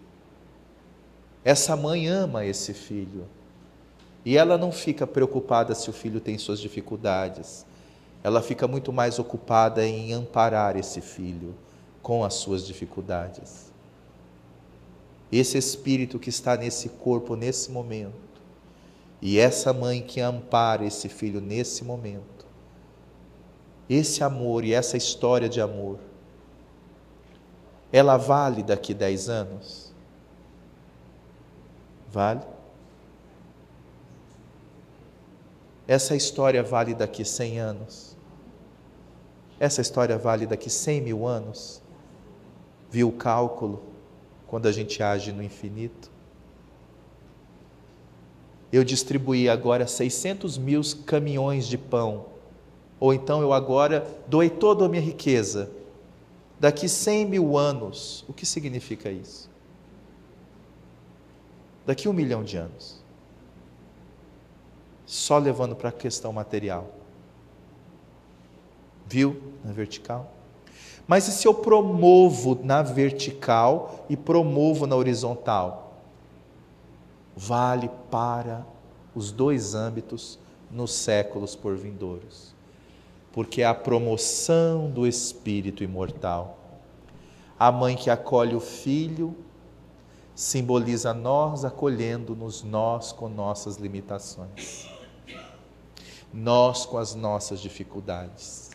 Essa mãe ama esse filho. E ela não fica preocupada se o filho tem suas dificuldades. Ela fica muito mais ocupada em amparar esse filho com as suas dificuldades. Esse espírito que está nesse corpo nesse momento, e essa mãe que ampara esse filho nesse momento, esse amor e essa história de amor, ela vale daqui dez anos? Vale? Essa história vale daqui 100 anos. Essa história vale daqui 100 mil anos. Viu o cálculo quando a gente age no infinito? Eu distribuí agora 600 mil caminhões de pão. Ou então eu agora doei toda a minha riqueza. Daqui 100 mil anos, o que significa isso? Daqui um milhão de anos só levando para a questão material. Viu? Na vertical. Mas e se eu promovo na vertical e promovo na horizontal? Vale para os dois âmbitos nos séculos por vindouros. Porque é a promoção do espírito imortal. A mãe que acolhe o filho simboliza nós acolhendo-nos nós com nossas limitações nós com as nossas dificuldades.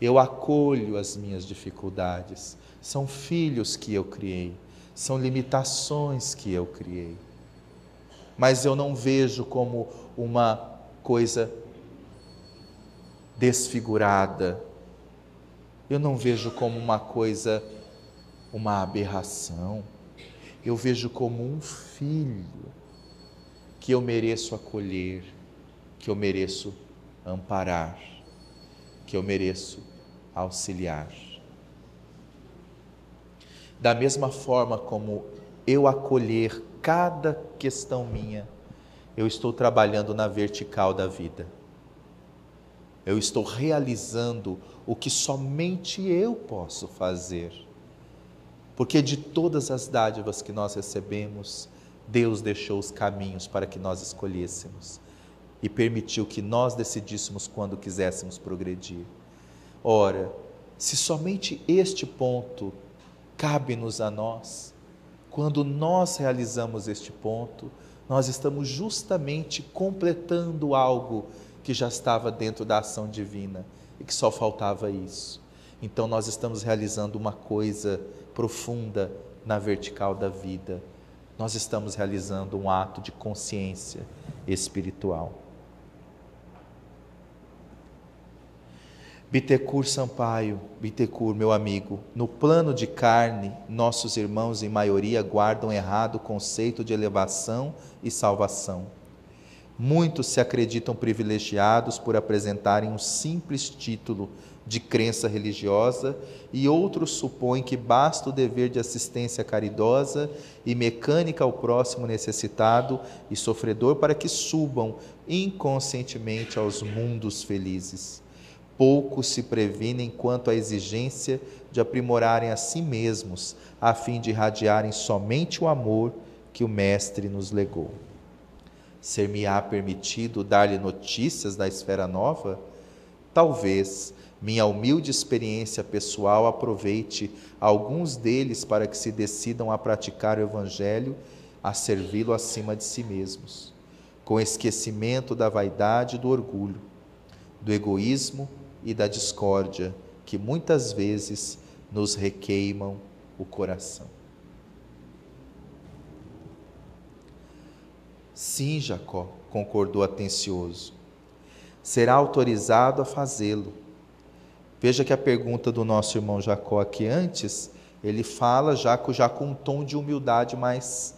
Eu acolho as minhas dificuldades. São filhos que eu criei, são limitações que eu criei. Mas eu não vejo como uma coisa desfigurada. Eu não vejo como uma coisa, uma aberração. Eu vejo como um filho que eu mereço acolher, que eu mereço amparar. que eu mereço auxiliar. Da mesma forma como eu acolher cada questão minha, eu estou trabalhando na vertical da vida. Eu estou realizando o que somente eu posso fazer. Porque de todas as dádivas que nós recebemos, Deus deixou os caminhos para que nós escolhêssemos e permitiu que nós decidíssemos quando quiséssemos progredir. Ora, se somente este ponto cabe-nos a nós, quando nós realizamos este ponto, nós estamos justamente completando algo que já estava dentro da ação divina e que só faltava isso. Então nós estamos realizando uma coisa profunda na vertical da vida. Nós estamos realizando um ato de consciência espiritual. Bitecur Sampaio, Bitecur, meu amigo, no plano de carne, nossos irmãos em maioria guardam errado o conceito de elevação e salvação. Muitos se acreditam privilegiados por apresentarem um simples título de crença religiosa e outros supõem que basta o dever de assistência caridosa e mecânica ao próximo necessitado e sofredor para que subam inconscientemente aos mundos felizes. Poucos se previnem quanto à exigência de aprimorarem a si mesmos, a fim de irradiarem somente o amor que o Mestre nos legou. Ser-me-á permitido dar-lhe notícias da esfera nova? Talvez minha humilde experiência pessoal aproveite alguns deles para que se decidam a praticar o Evangelho, a servi-lo acima de si mesmos, com esquecimento da vaidade e do orgulho, do egoísmo e da discórdia que muitas vezes nos requeimam o coração. Sim, Jacó, concordou atencioso. Será autorizado a fazê-lo. Veja que a pergunta do nosso irmão Jacó aqui antes, ele fala já com, já com um tom de humildade mais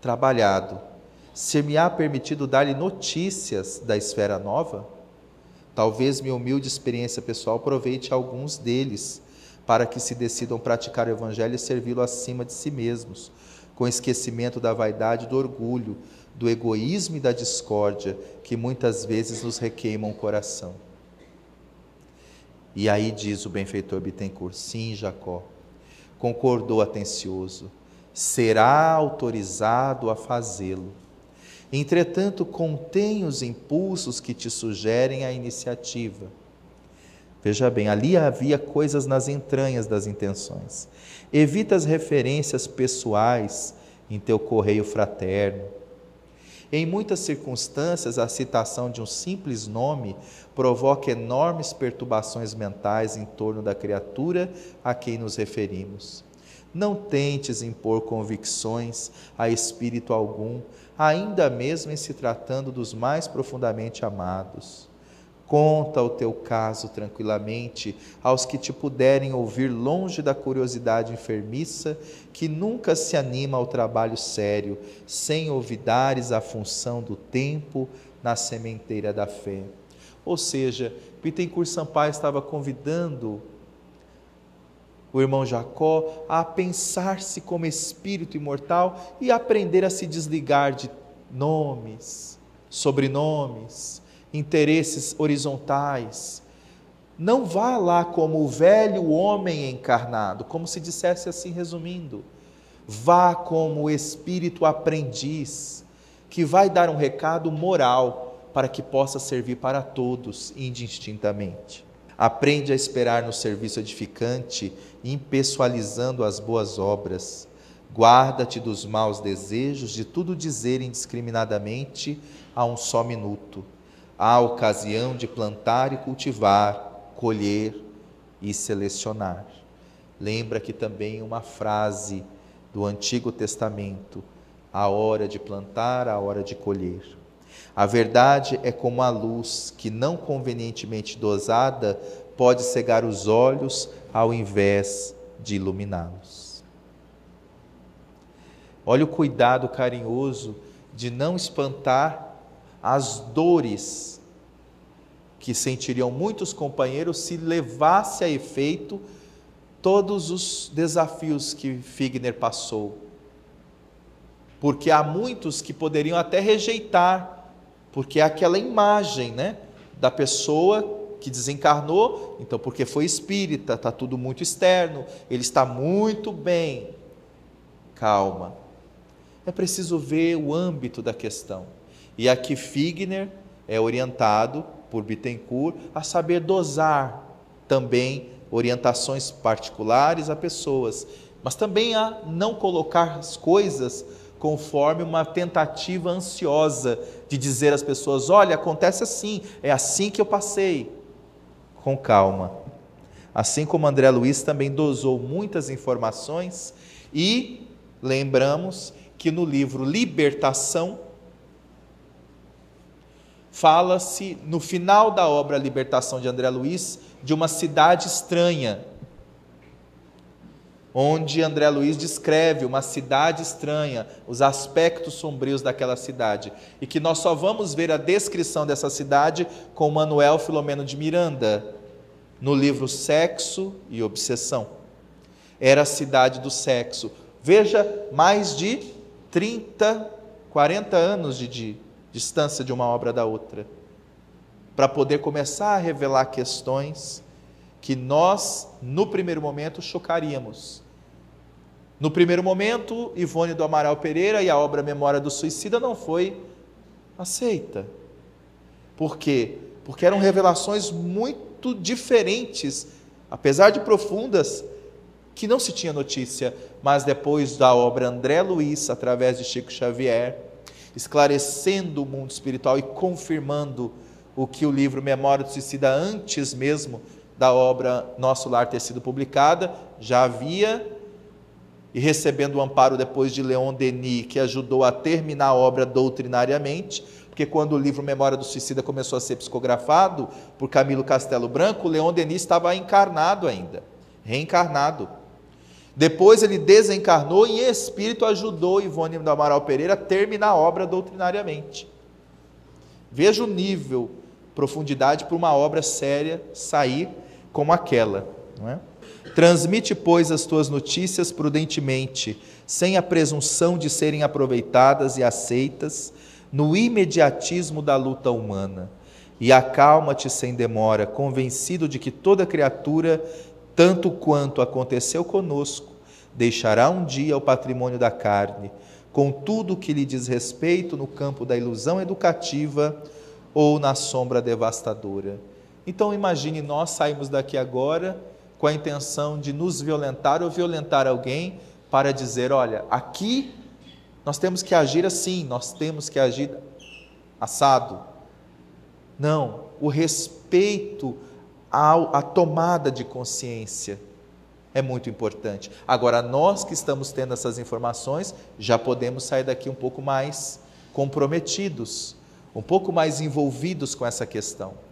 trabalhado. Ser-me-á permitido dar-lhe notícias da esfera nova? Talvez minha humilde experiência pessoal aproveite alguns deles para que se decidam praticar o Evangelho e servi-lo acima de si mesmos, com esquecimento da vaidade do orgulho, do egoísmo e da discórdia que muitas vezes nos requeimam o coração. E aí diz o benfeitor Bittencourt: sim, Jacó, concordou atencioso, será autorizado a fazê-lo Entretanto, contém os impulsos que te sugerem a iniciativa. Veja bem, ali havia coisas nas entranhas das intenções. Evita as referências pessoais em teu correio fraterno. Em muitas circunstâncias, a citação de um simples nome provoca enormes perturbações mentais em torno da criatura a quem nos referimos. Não tentes impor convicções a espírito algum, ainda mesmo em se tratando dos mais profundamente amados. Conta o teu caso tranquilamente aos que te puderem ouvir longe da curiosidade enfermiça, que nunca se anima ao trabalho sério, sem olvidares a função do tempo na sementeira da fé. Ou seja, Pittencourt Sampaio estava convidando o irmão Jacó a pensar-se como espírito imortal e aprender a se desligar de nomes, sobrenomes, interesses horizontais. Não vá lá como o velho homem encarnado, como se dissesse assim, resumindo. Vá como o espírito aprendiz, que vai dar um recado moral para que possa servir para todos indistintamente. Aprende a esperar no serviço edificante, impessoalizando as boas obras. Guarda-te dos maus desejos, de tudo dizer indiscriminadamente a um só minuto. Há ocasião de plantar e cultivar, colher e selecionar. Lembra que também uma frase do Antigo Testamento: a hora de plantar, a hora de colher. A verdade é como a luz que, não convenientemente dosada, pode cegar os olhos ao invés de iluminá-los. Olha o cuidado carinhoso de não espantar as dores que sentiriam muitos companheiros se levasse a efeito todos os desafios que Figner passou. Porque há muitos que poderiam até rejeitar, porque é aquela imagem, né, da pessoa que desencarnou, então porque foi espírita, está tudo muito externo, ele está muito bem. Calma. É preciso ver o âmbito da questão. E aqui Figner é orientado por Bittencourt a saber dosar também orientações particulares a pessoas, mas também a não colocar as coisas conforme uma tentativa ansiosa de dizer às pessoas: olha, acontece assim, é assim que eu passei com calma. Assim como André Luiz também dosou muitas informações e lembramos que no livro Libertação fala-se no final da obra Libertação de André Luiz de uma cidade estranha, onde André Luiz descreve uma cidade estranha, os aspectos sombrios daquela cidade, e que nós só vamos ver a descrição dessa cidade com Manuel Filomeno de Miranda, no livro Sexo e Obsessão. Era a cidade do sexo. Veja, mais de 30, 40 anos de, de distância de uma obra da outra, para poder começar a revelar questões que nós, no primeiro momento, chocaríamos no primeiro momento, Ivone do Amaral Pereira e a obra Memória do Suicida não foi aceita. Por quê? Porque eram revelações muito diferentes, apesar de profundas, que não se tinha notícia, mas depois da obra André Luiz, através de Chico Xavier, esclarecendo o mundo espiritual e confirmando o que o livro Memória do Suicida, antes mesmo da obra Nosso Lar ter sido publicada, já havia e recebendo o amparo depois de Leon Denis, que ajudou a terminar a obra doutrinariamente, porque quando o livro Memória do Suicida começou a ser psicografado por Camilo Castelo Branco, Leon Denis estava encarnado ainda, reencarnado. Depois ele desencarnou e em espírito ajudou Ivone do Amaral Pereira a terminar a obra doutrinariamente. Veja o nível, profundidade para uma obra séria sair como aquela, não é? Transmite, pois, as tuas notícias prudentemente, sem a presunção de serem aproveitadas e aceitas no imediatismo da luta humana. E acalma-te sem demora, convencido de que toda criatura, tanto quanto aconteceu conosco, deixará um dia o patrimônio da carne, com tudo o que lhe diz respeito no campo da ilusão educativa ou na sombra devastadora. Então imagine nós saímos daqui agora com a intenção de nos violentar ou violentar alguém para dizer: olha, aqui nós temos que agir assim, nós temos que agir assado. Não, o respeito à tomada de consciência é muito importante. Agora, nós que estamos tendo essas informações, já podemos sair daqui um pouco mais comprometidos, um pouco mais envolvidos com essa questão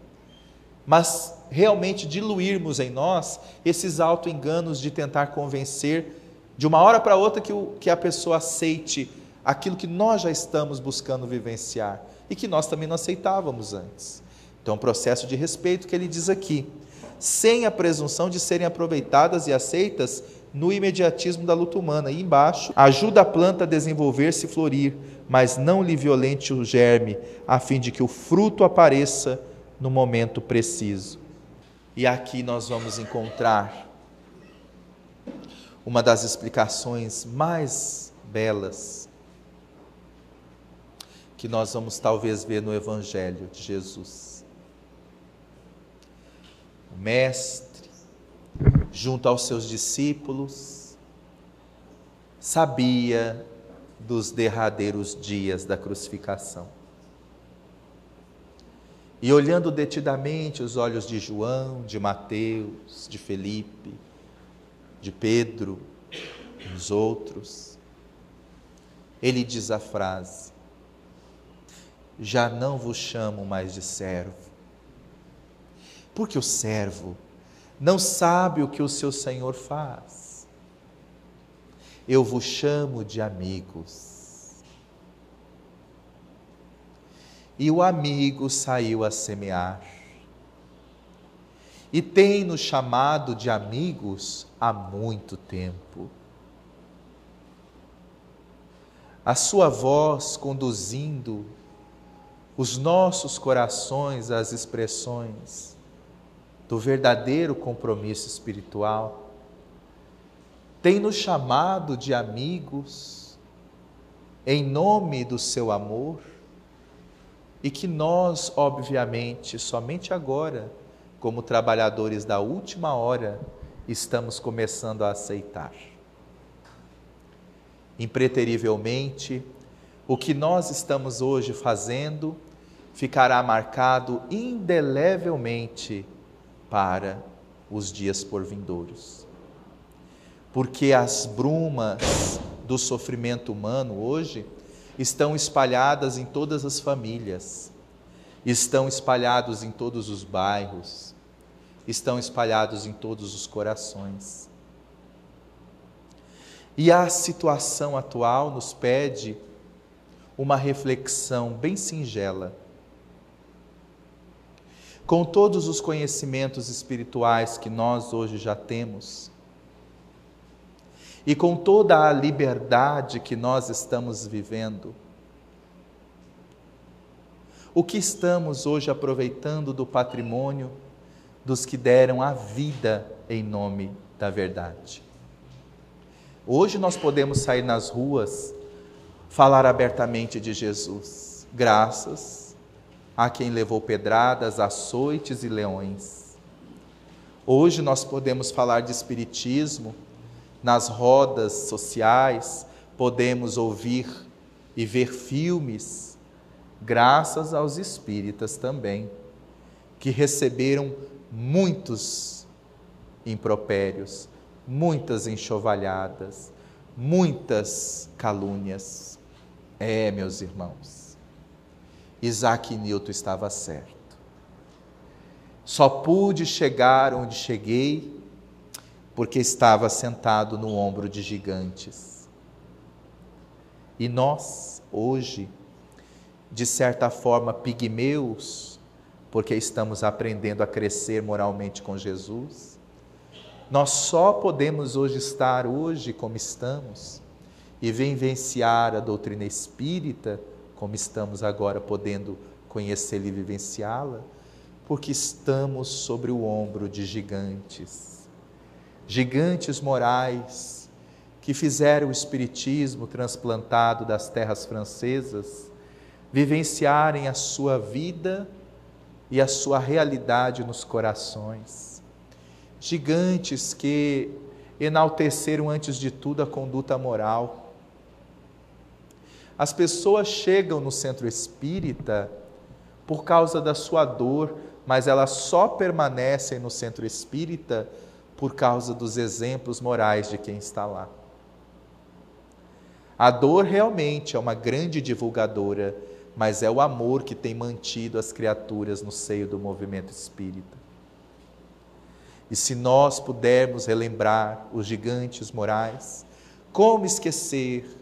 mas realmente diluirmos em nós esses auto-enganos de tentar convencer de uma hora para outra que, o, que a pessoa aceite aquilo que nós já estamos buscando vivenciar e que nós também não aceitávamos antes. Então, o processo de respeito que ele diz aqui, sem a presunção de serem aproveitadas e aceitas no imediatismo da luta humana. E embaixo, ajuda a planta a desenvolver-se e florir, mas não lhe violente o germe, a fim de que o fruto apareça no momento preciso. E aqui nós vamos encontrar uma das explicações mais belas que nós vamos talvez ver no Evangelho de Jesus. O Mestre, junto aos seus discípulos, sabia dos derradeiros dias da crucificação e olhando detidamente os olhos de João, de Mateus, de Felipe, de Pedro, os outros, ele diz a frase: Já não vos chamo mais de servo, porque o servo não sabe o que o seu senhor faz. Eu vos chamo de amigos E o amigo saiu a semear. e tem nos chamado de amigos há muito tempo. A sua voz conduzindo os nossos corações às expressões do verdadeiro compromisso espiritual, tem nos chamado de amigos em nome do seu amor e que nós, obviamente, somente agora, como trabalhadores da última hora, estamos começando a aceitar. Impreterivelmente, o que nós estamos hoje fazendo ficará marcado indelevelmente para os dias por vindouros. Porque as brumas do sofrimento humano hoje estão espalhadas em todas as famílias, estão espalhados em todos os bairros, estão espalhados em todos os corações. E a situação atual nos pede uma reflexão bem singela. Com todos os conhecimentos espirituais que nós hoje já temos, e com toda a liberdade que nós estamos vivendo, o que estamos hoje aproveitando do patrimônio dos que deram a vida em nome da verdade? Hoje nós podemos sair nas ruas, falar abertamente de Jesus, graças a quem levou pedradas, açoites e leões. Hoje nós podemos falar de Espiritismo nas rodas sociais, podemos ouvir e ver filmes, graças aos espíritas também, que receberam muitos impropérios, muitas enxovalhadas, muitas calúnias. É, meus irmãos, Isaac Newton estava certo. Só pude chegar onde cheguei porque estava sentado no ombro de gigantes. E nós, hoje, de certa forma, pigmeus, porque estamos aprendendo a crescer moralmente com Jesus, nós só podemos hoje estar hoje como estamos e vivenciar a doutrina espírita como estamos agora podendo conhecê-la e vivenciá-la, porque estamos sobre o ombro de gigantes gigantes morais que fizeram o espiritismo transplantado das terras francesas vivenciarem a sua vida e a sua realidade nos corações. Gigantes que enalteceram antes de tudo a conduta moral. As pessoas chegam no centro espírita por causa da sua dor, mas elas só permanecem no centro espírita por causa dos exemplos morais de quem está lá. A dor realmente é uma grande divulgadora, mas é o amor que tem mantido as criaturas no seio do movimento espírita. E se nós pudermos relembrar os gigantes morais, como esquecer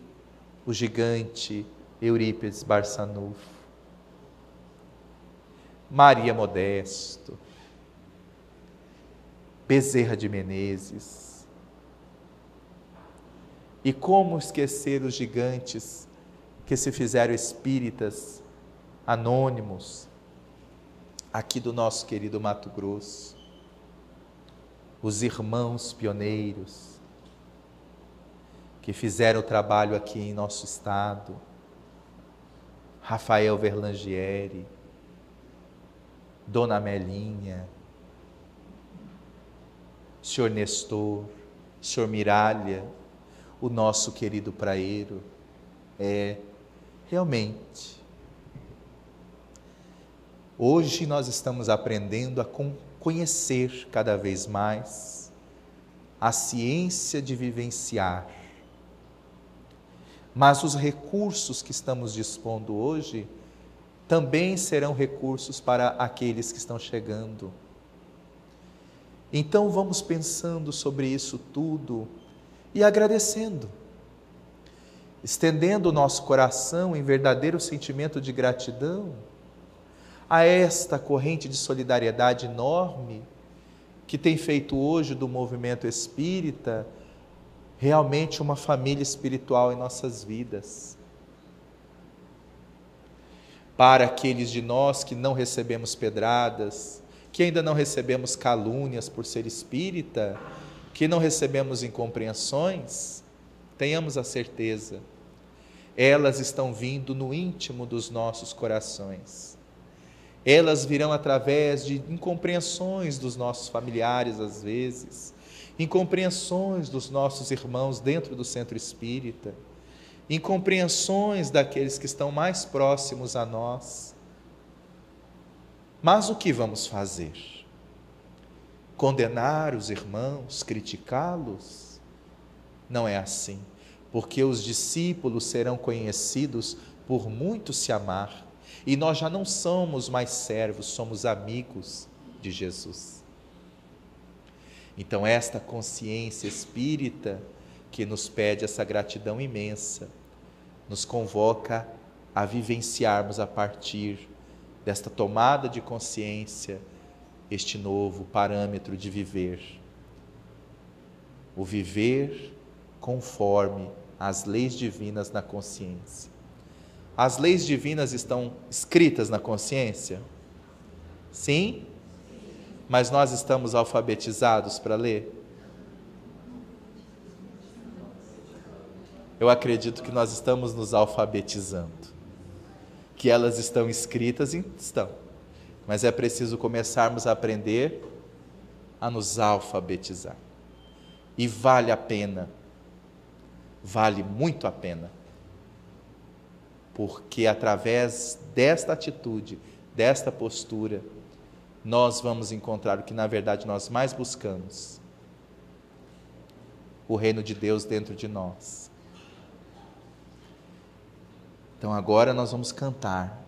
o gigante Eurípides Barçanufo, Maria Modesto, Bezerra de Menezes. E como esquecer os gigantes que se fizeram espíritas anônimos aqui do nosso querido Mato Grosso? Os irmãos pioneiros que fizeram o trabalho aqui em nosso estado. Rafael Verlangieri, Dona Melinha, senhor Nestor, senhor Miralha, o nosso querido praeiro. É, realmente. Hoje nós estamos aprendendo a conhecer cada vez mais a ciência de vivenciar. Mas os recursos que estamos dispondo hoje também serão recursos para aqueles que estão chegando então vamos pensando sobre isso tudo e agradecendo, estendendo o nosso coração em verdadeiro sentimento de gratidão a esta corrente de solidariedade enorme que tem feito hoje do movimento espírita realmente uma família espiritual em nossas vidas. Para aqueles de nós que não recebemos pedradas, que ainda não recebemos calúnias por ser espírita, que não recebemos incompreensões, tenhamos a certeza, elas estão vindo no íntimo dos nossos corações. Elas virão através de incompreensões dos nossos familiares, às vezes, incompreensões dos nossos irmãos dentro do centro espírita, incompreensões daqueles que estão mais próximos a nós. Mas o que vamos fazer? Condenar os irmãos, criticá-los? Não é assim, porque os discípulos serão conhecidos por muito se amar e nós já não somos mais servos, somos amigos de Jesus. Então, esta consciência espírita que nos pede essa gratidão imensa, nos convoca a vivenciarmos a partir desta tomada de consciência este novo parâmetro de viver. O viver conforme as leis divinas na consciência. As leis divinas estão escritas na consciência? Sim? Mas nós estamos alfabetizados para ler? Eu acredito que nós estamos nos alfabetizando. Que elas estão escritas, estão. Mas é preciso começarmos a aprender a nos alfabetizar. E vale a pena, vale muito a pena porque através desta atitude, desta postura, nós vamos encontrar o que na verdade nós mais buscamos: o reino de Deus dentro de nós. Então agora nós vamos cantar.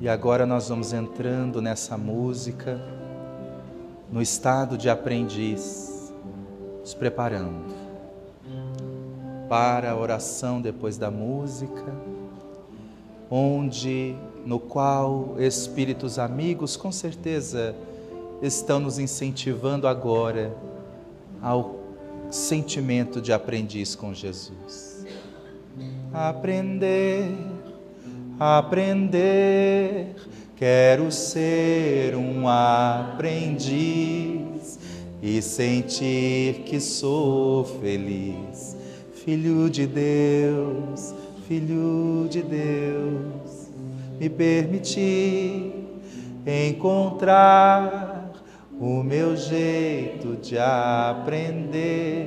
E agora nós vamos entrando nessa música, no estado de aprendiz, nos preparando para a oração depois da música, onde no qual espíritos amigos com certeza estão nos incentivando agora ao sentimento de aprendiz com Jesus. Aprender, aprender, quero ser um aprendiz e sentir que sou feliz. Filho de Deus, filho de Deus, me permitir encontrar o meu jeito de aprender,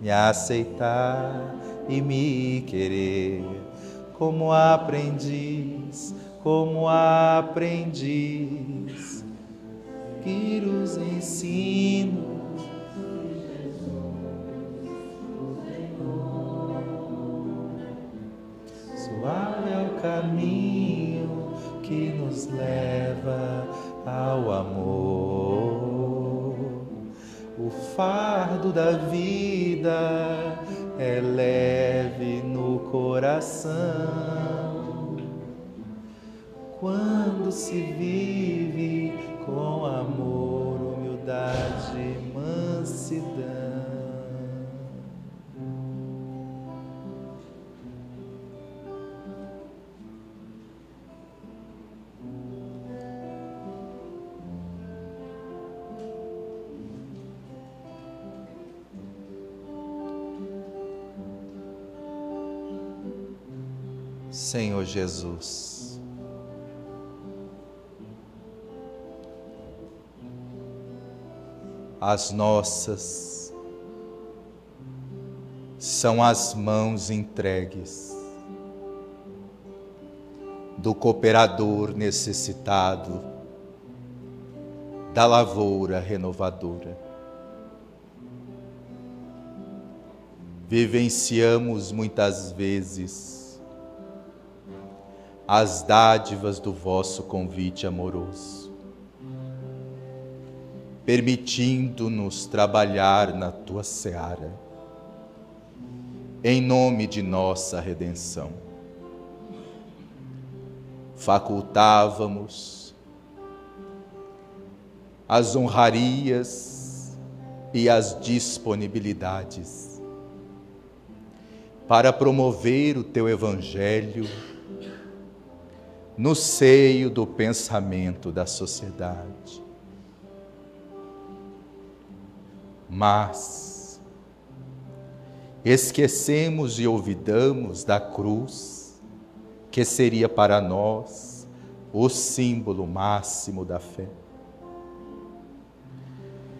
me aceitar e me querer como aprendiz, como aprendiz. Que os ensino. Suave é o caminho que nos leva ao amor o fardo da vida é leve no coração. Quando se vive com amor, humildade, mansidão. Senhor Jesus. As nossas são as mãos entregues do cooperador necessitado, da lavoura renovadora. Vivenciamos muitas vezes as dádivas do vosso convite amoroso, permitindo-nos trabalhar na tua seara, em nome de nossa redenção. Facultávamos as honrarias e as disponibilidades para promover o teu Evangelho no seio do pensamento da sociedade. Mas esquecemos e olvidamos da cruz, que seria para nós o símbolo máximo da fé.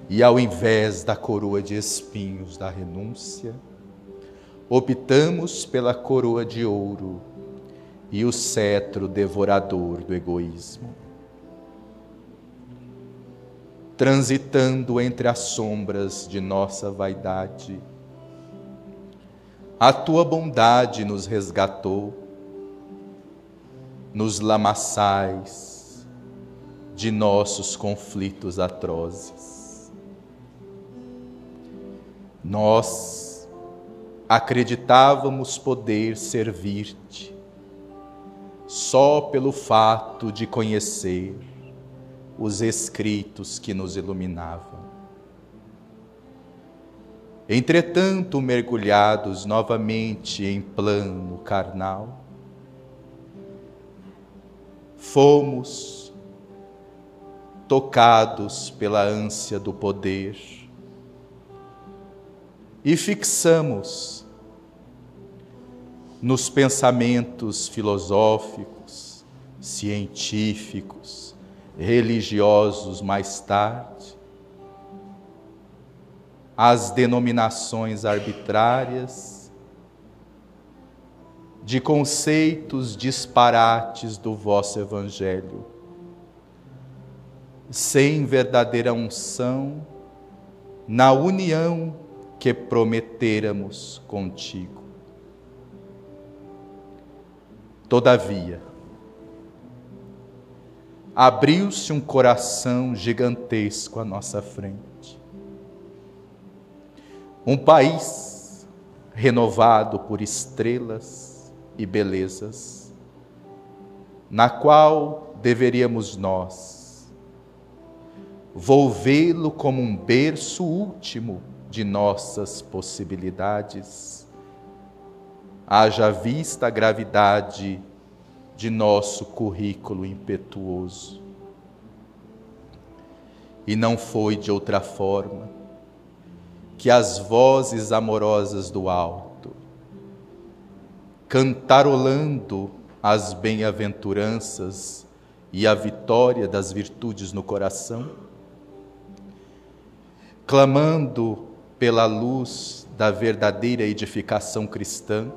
E ao invés da coroa de espinhos da renúncia, optamos pela coroa de ouro e o cetro devorador do egoísmo. Transitando entre as sombras de nossa vaidade, a tua bondade nos resgatou nos lamaçais de nossos conflitos atrozes. Nós acreditávamos poder servir-te só pelo fato de conhecer os escritos que nos iluminavam. Entretanto, mergulhados novamente em plano carnal, fomos tocados pela ânsia do poder e fixamos nos pensamentos filosóficos, científicos, religiosos mais tarde, as denominações arbitrárias de conceitos disparates do vosso Evangelho, sem verdadeira unção na união que prometêramos contigo. Todavia, abriu-se um coração gigantesco à nossa frente. Um país renovado por estrelas e belezas, na qual deveríamos nós volvê-lo como um berço último de nossas possibilidades, haja vista a gravidade de nosso currículo impetuoso. E não foi de outra forma que as vozes amorosas do alto, cantarolando as bem-aventuranças e a vitória das virtudes no coração, clamando pela luz da verdadeira edificação cristã,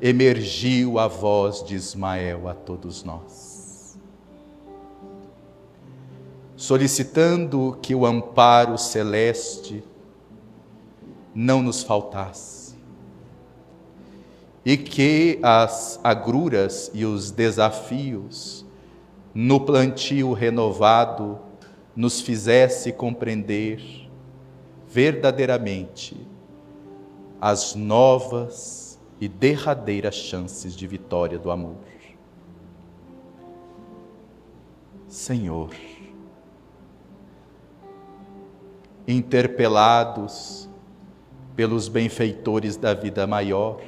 emergiu a voz de Ismael a todos nós, solicitando que o amparo celeste não nos faltasse e que as agruras e os desafios no plantio renovado nos fizesse compreender verdadeiramente as novas e derradeiras chances de vitória do amor. Senhor, interpelados pelos benfeitores da vida maior,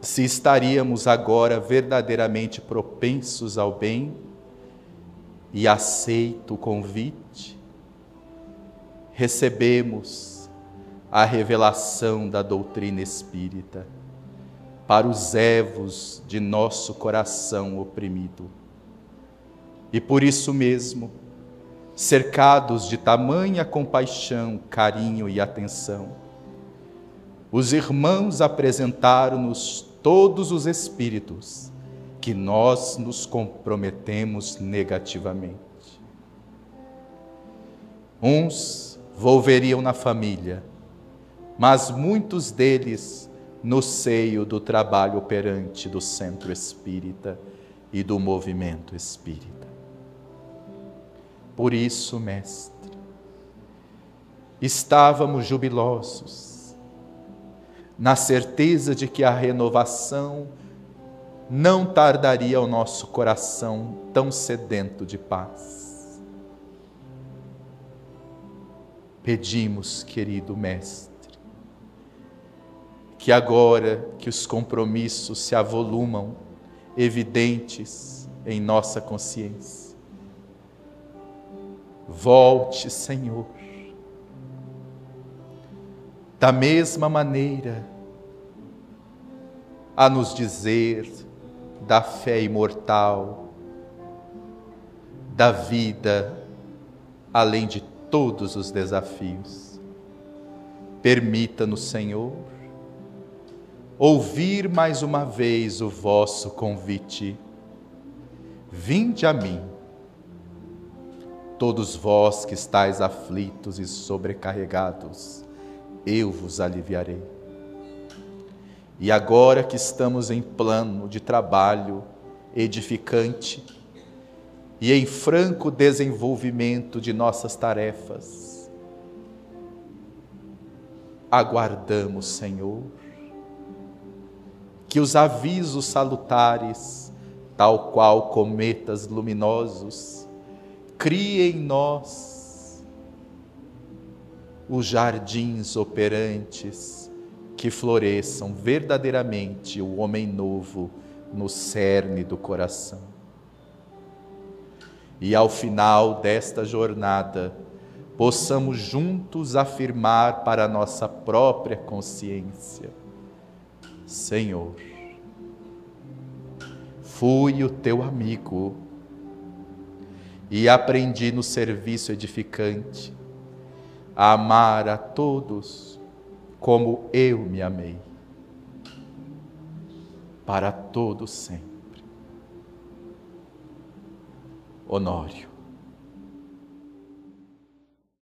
se estaríamos agora verdadeiramente propensos ao bem e aceito o convite, recebemos a revelação da doutrina espírita para os evos de nosso coração oprimido. E por isso mesmo, cercados de tamanha compaixão, carinho e atenção, os irmãos apresentaram-nos todos os espíritos que nós nos comprometemos negativamente. Uns volveriam na família, mas muitos deles no seio do trabalho operante do centro espírita e do movimento espírita. Por isso, Mestre, estávamos jubilosos, na certeza de que a renovação não tardaria ao nosso coração tão sedento de paz. Pedimos, querido Mestre, que agora que os compromissos se avolumam, evidentes em nossa consciência. Volte, Senhor. Da mesma maneira, a nos dizer da fé imortal, da vida além de todos os desafios. Permita-nos, Senhor, ouvir mais uma vez o vosso convite. Vinde a mim, todos vós que estáis aflitos e sobrecarregados, eu vos aliviarei. E agora que estamos em plano de trabalho edificante e em franco desenvolvimento de nossas tarefas, aguardamos, Senhor, que os avisos salutares, tal qual cometas luminosos, criem em nós os jardins operantes que floresçam verdadeiramente o homem novo no cerne do coração. E ao final desta jornada, possamos juntos afirmar para nossa própria consciência Senhor, fui o teu amigo e aprendi no serviço edificante a amar a todos como eu me amei, para todos sempre. Honório.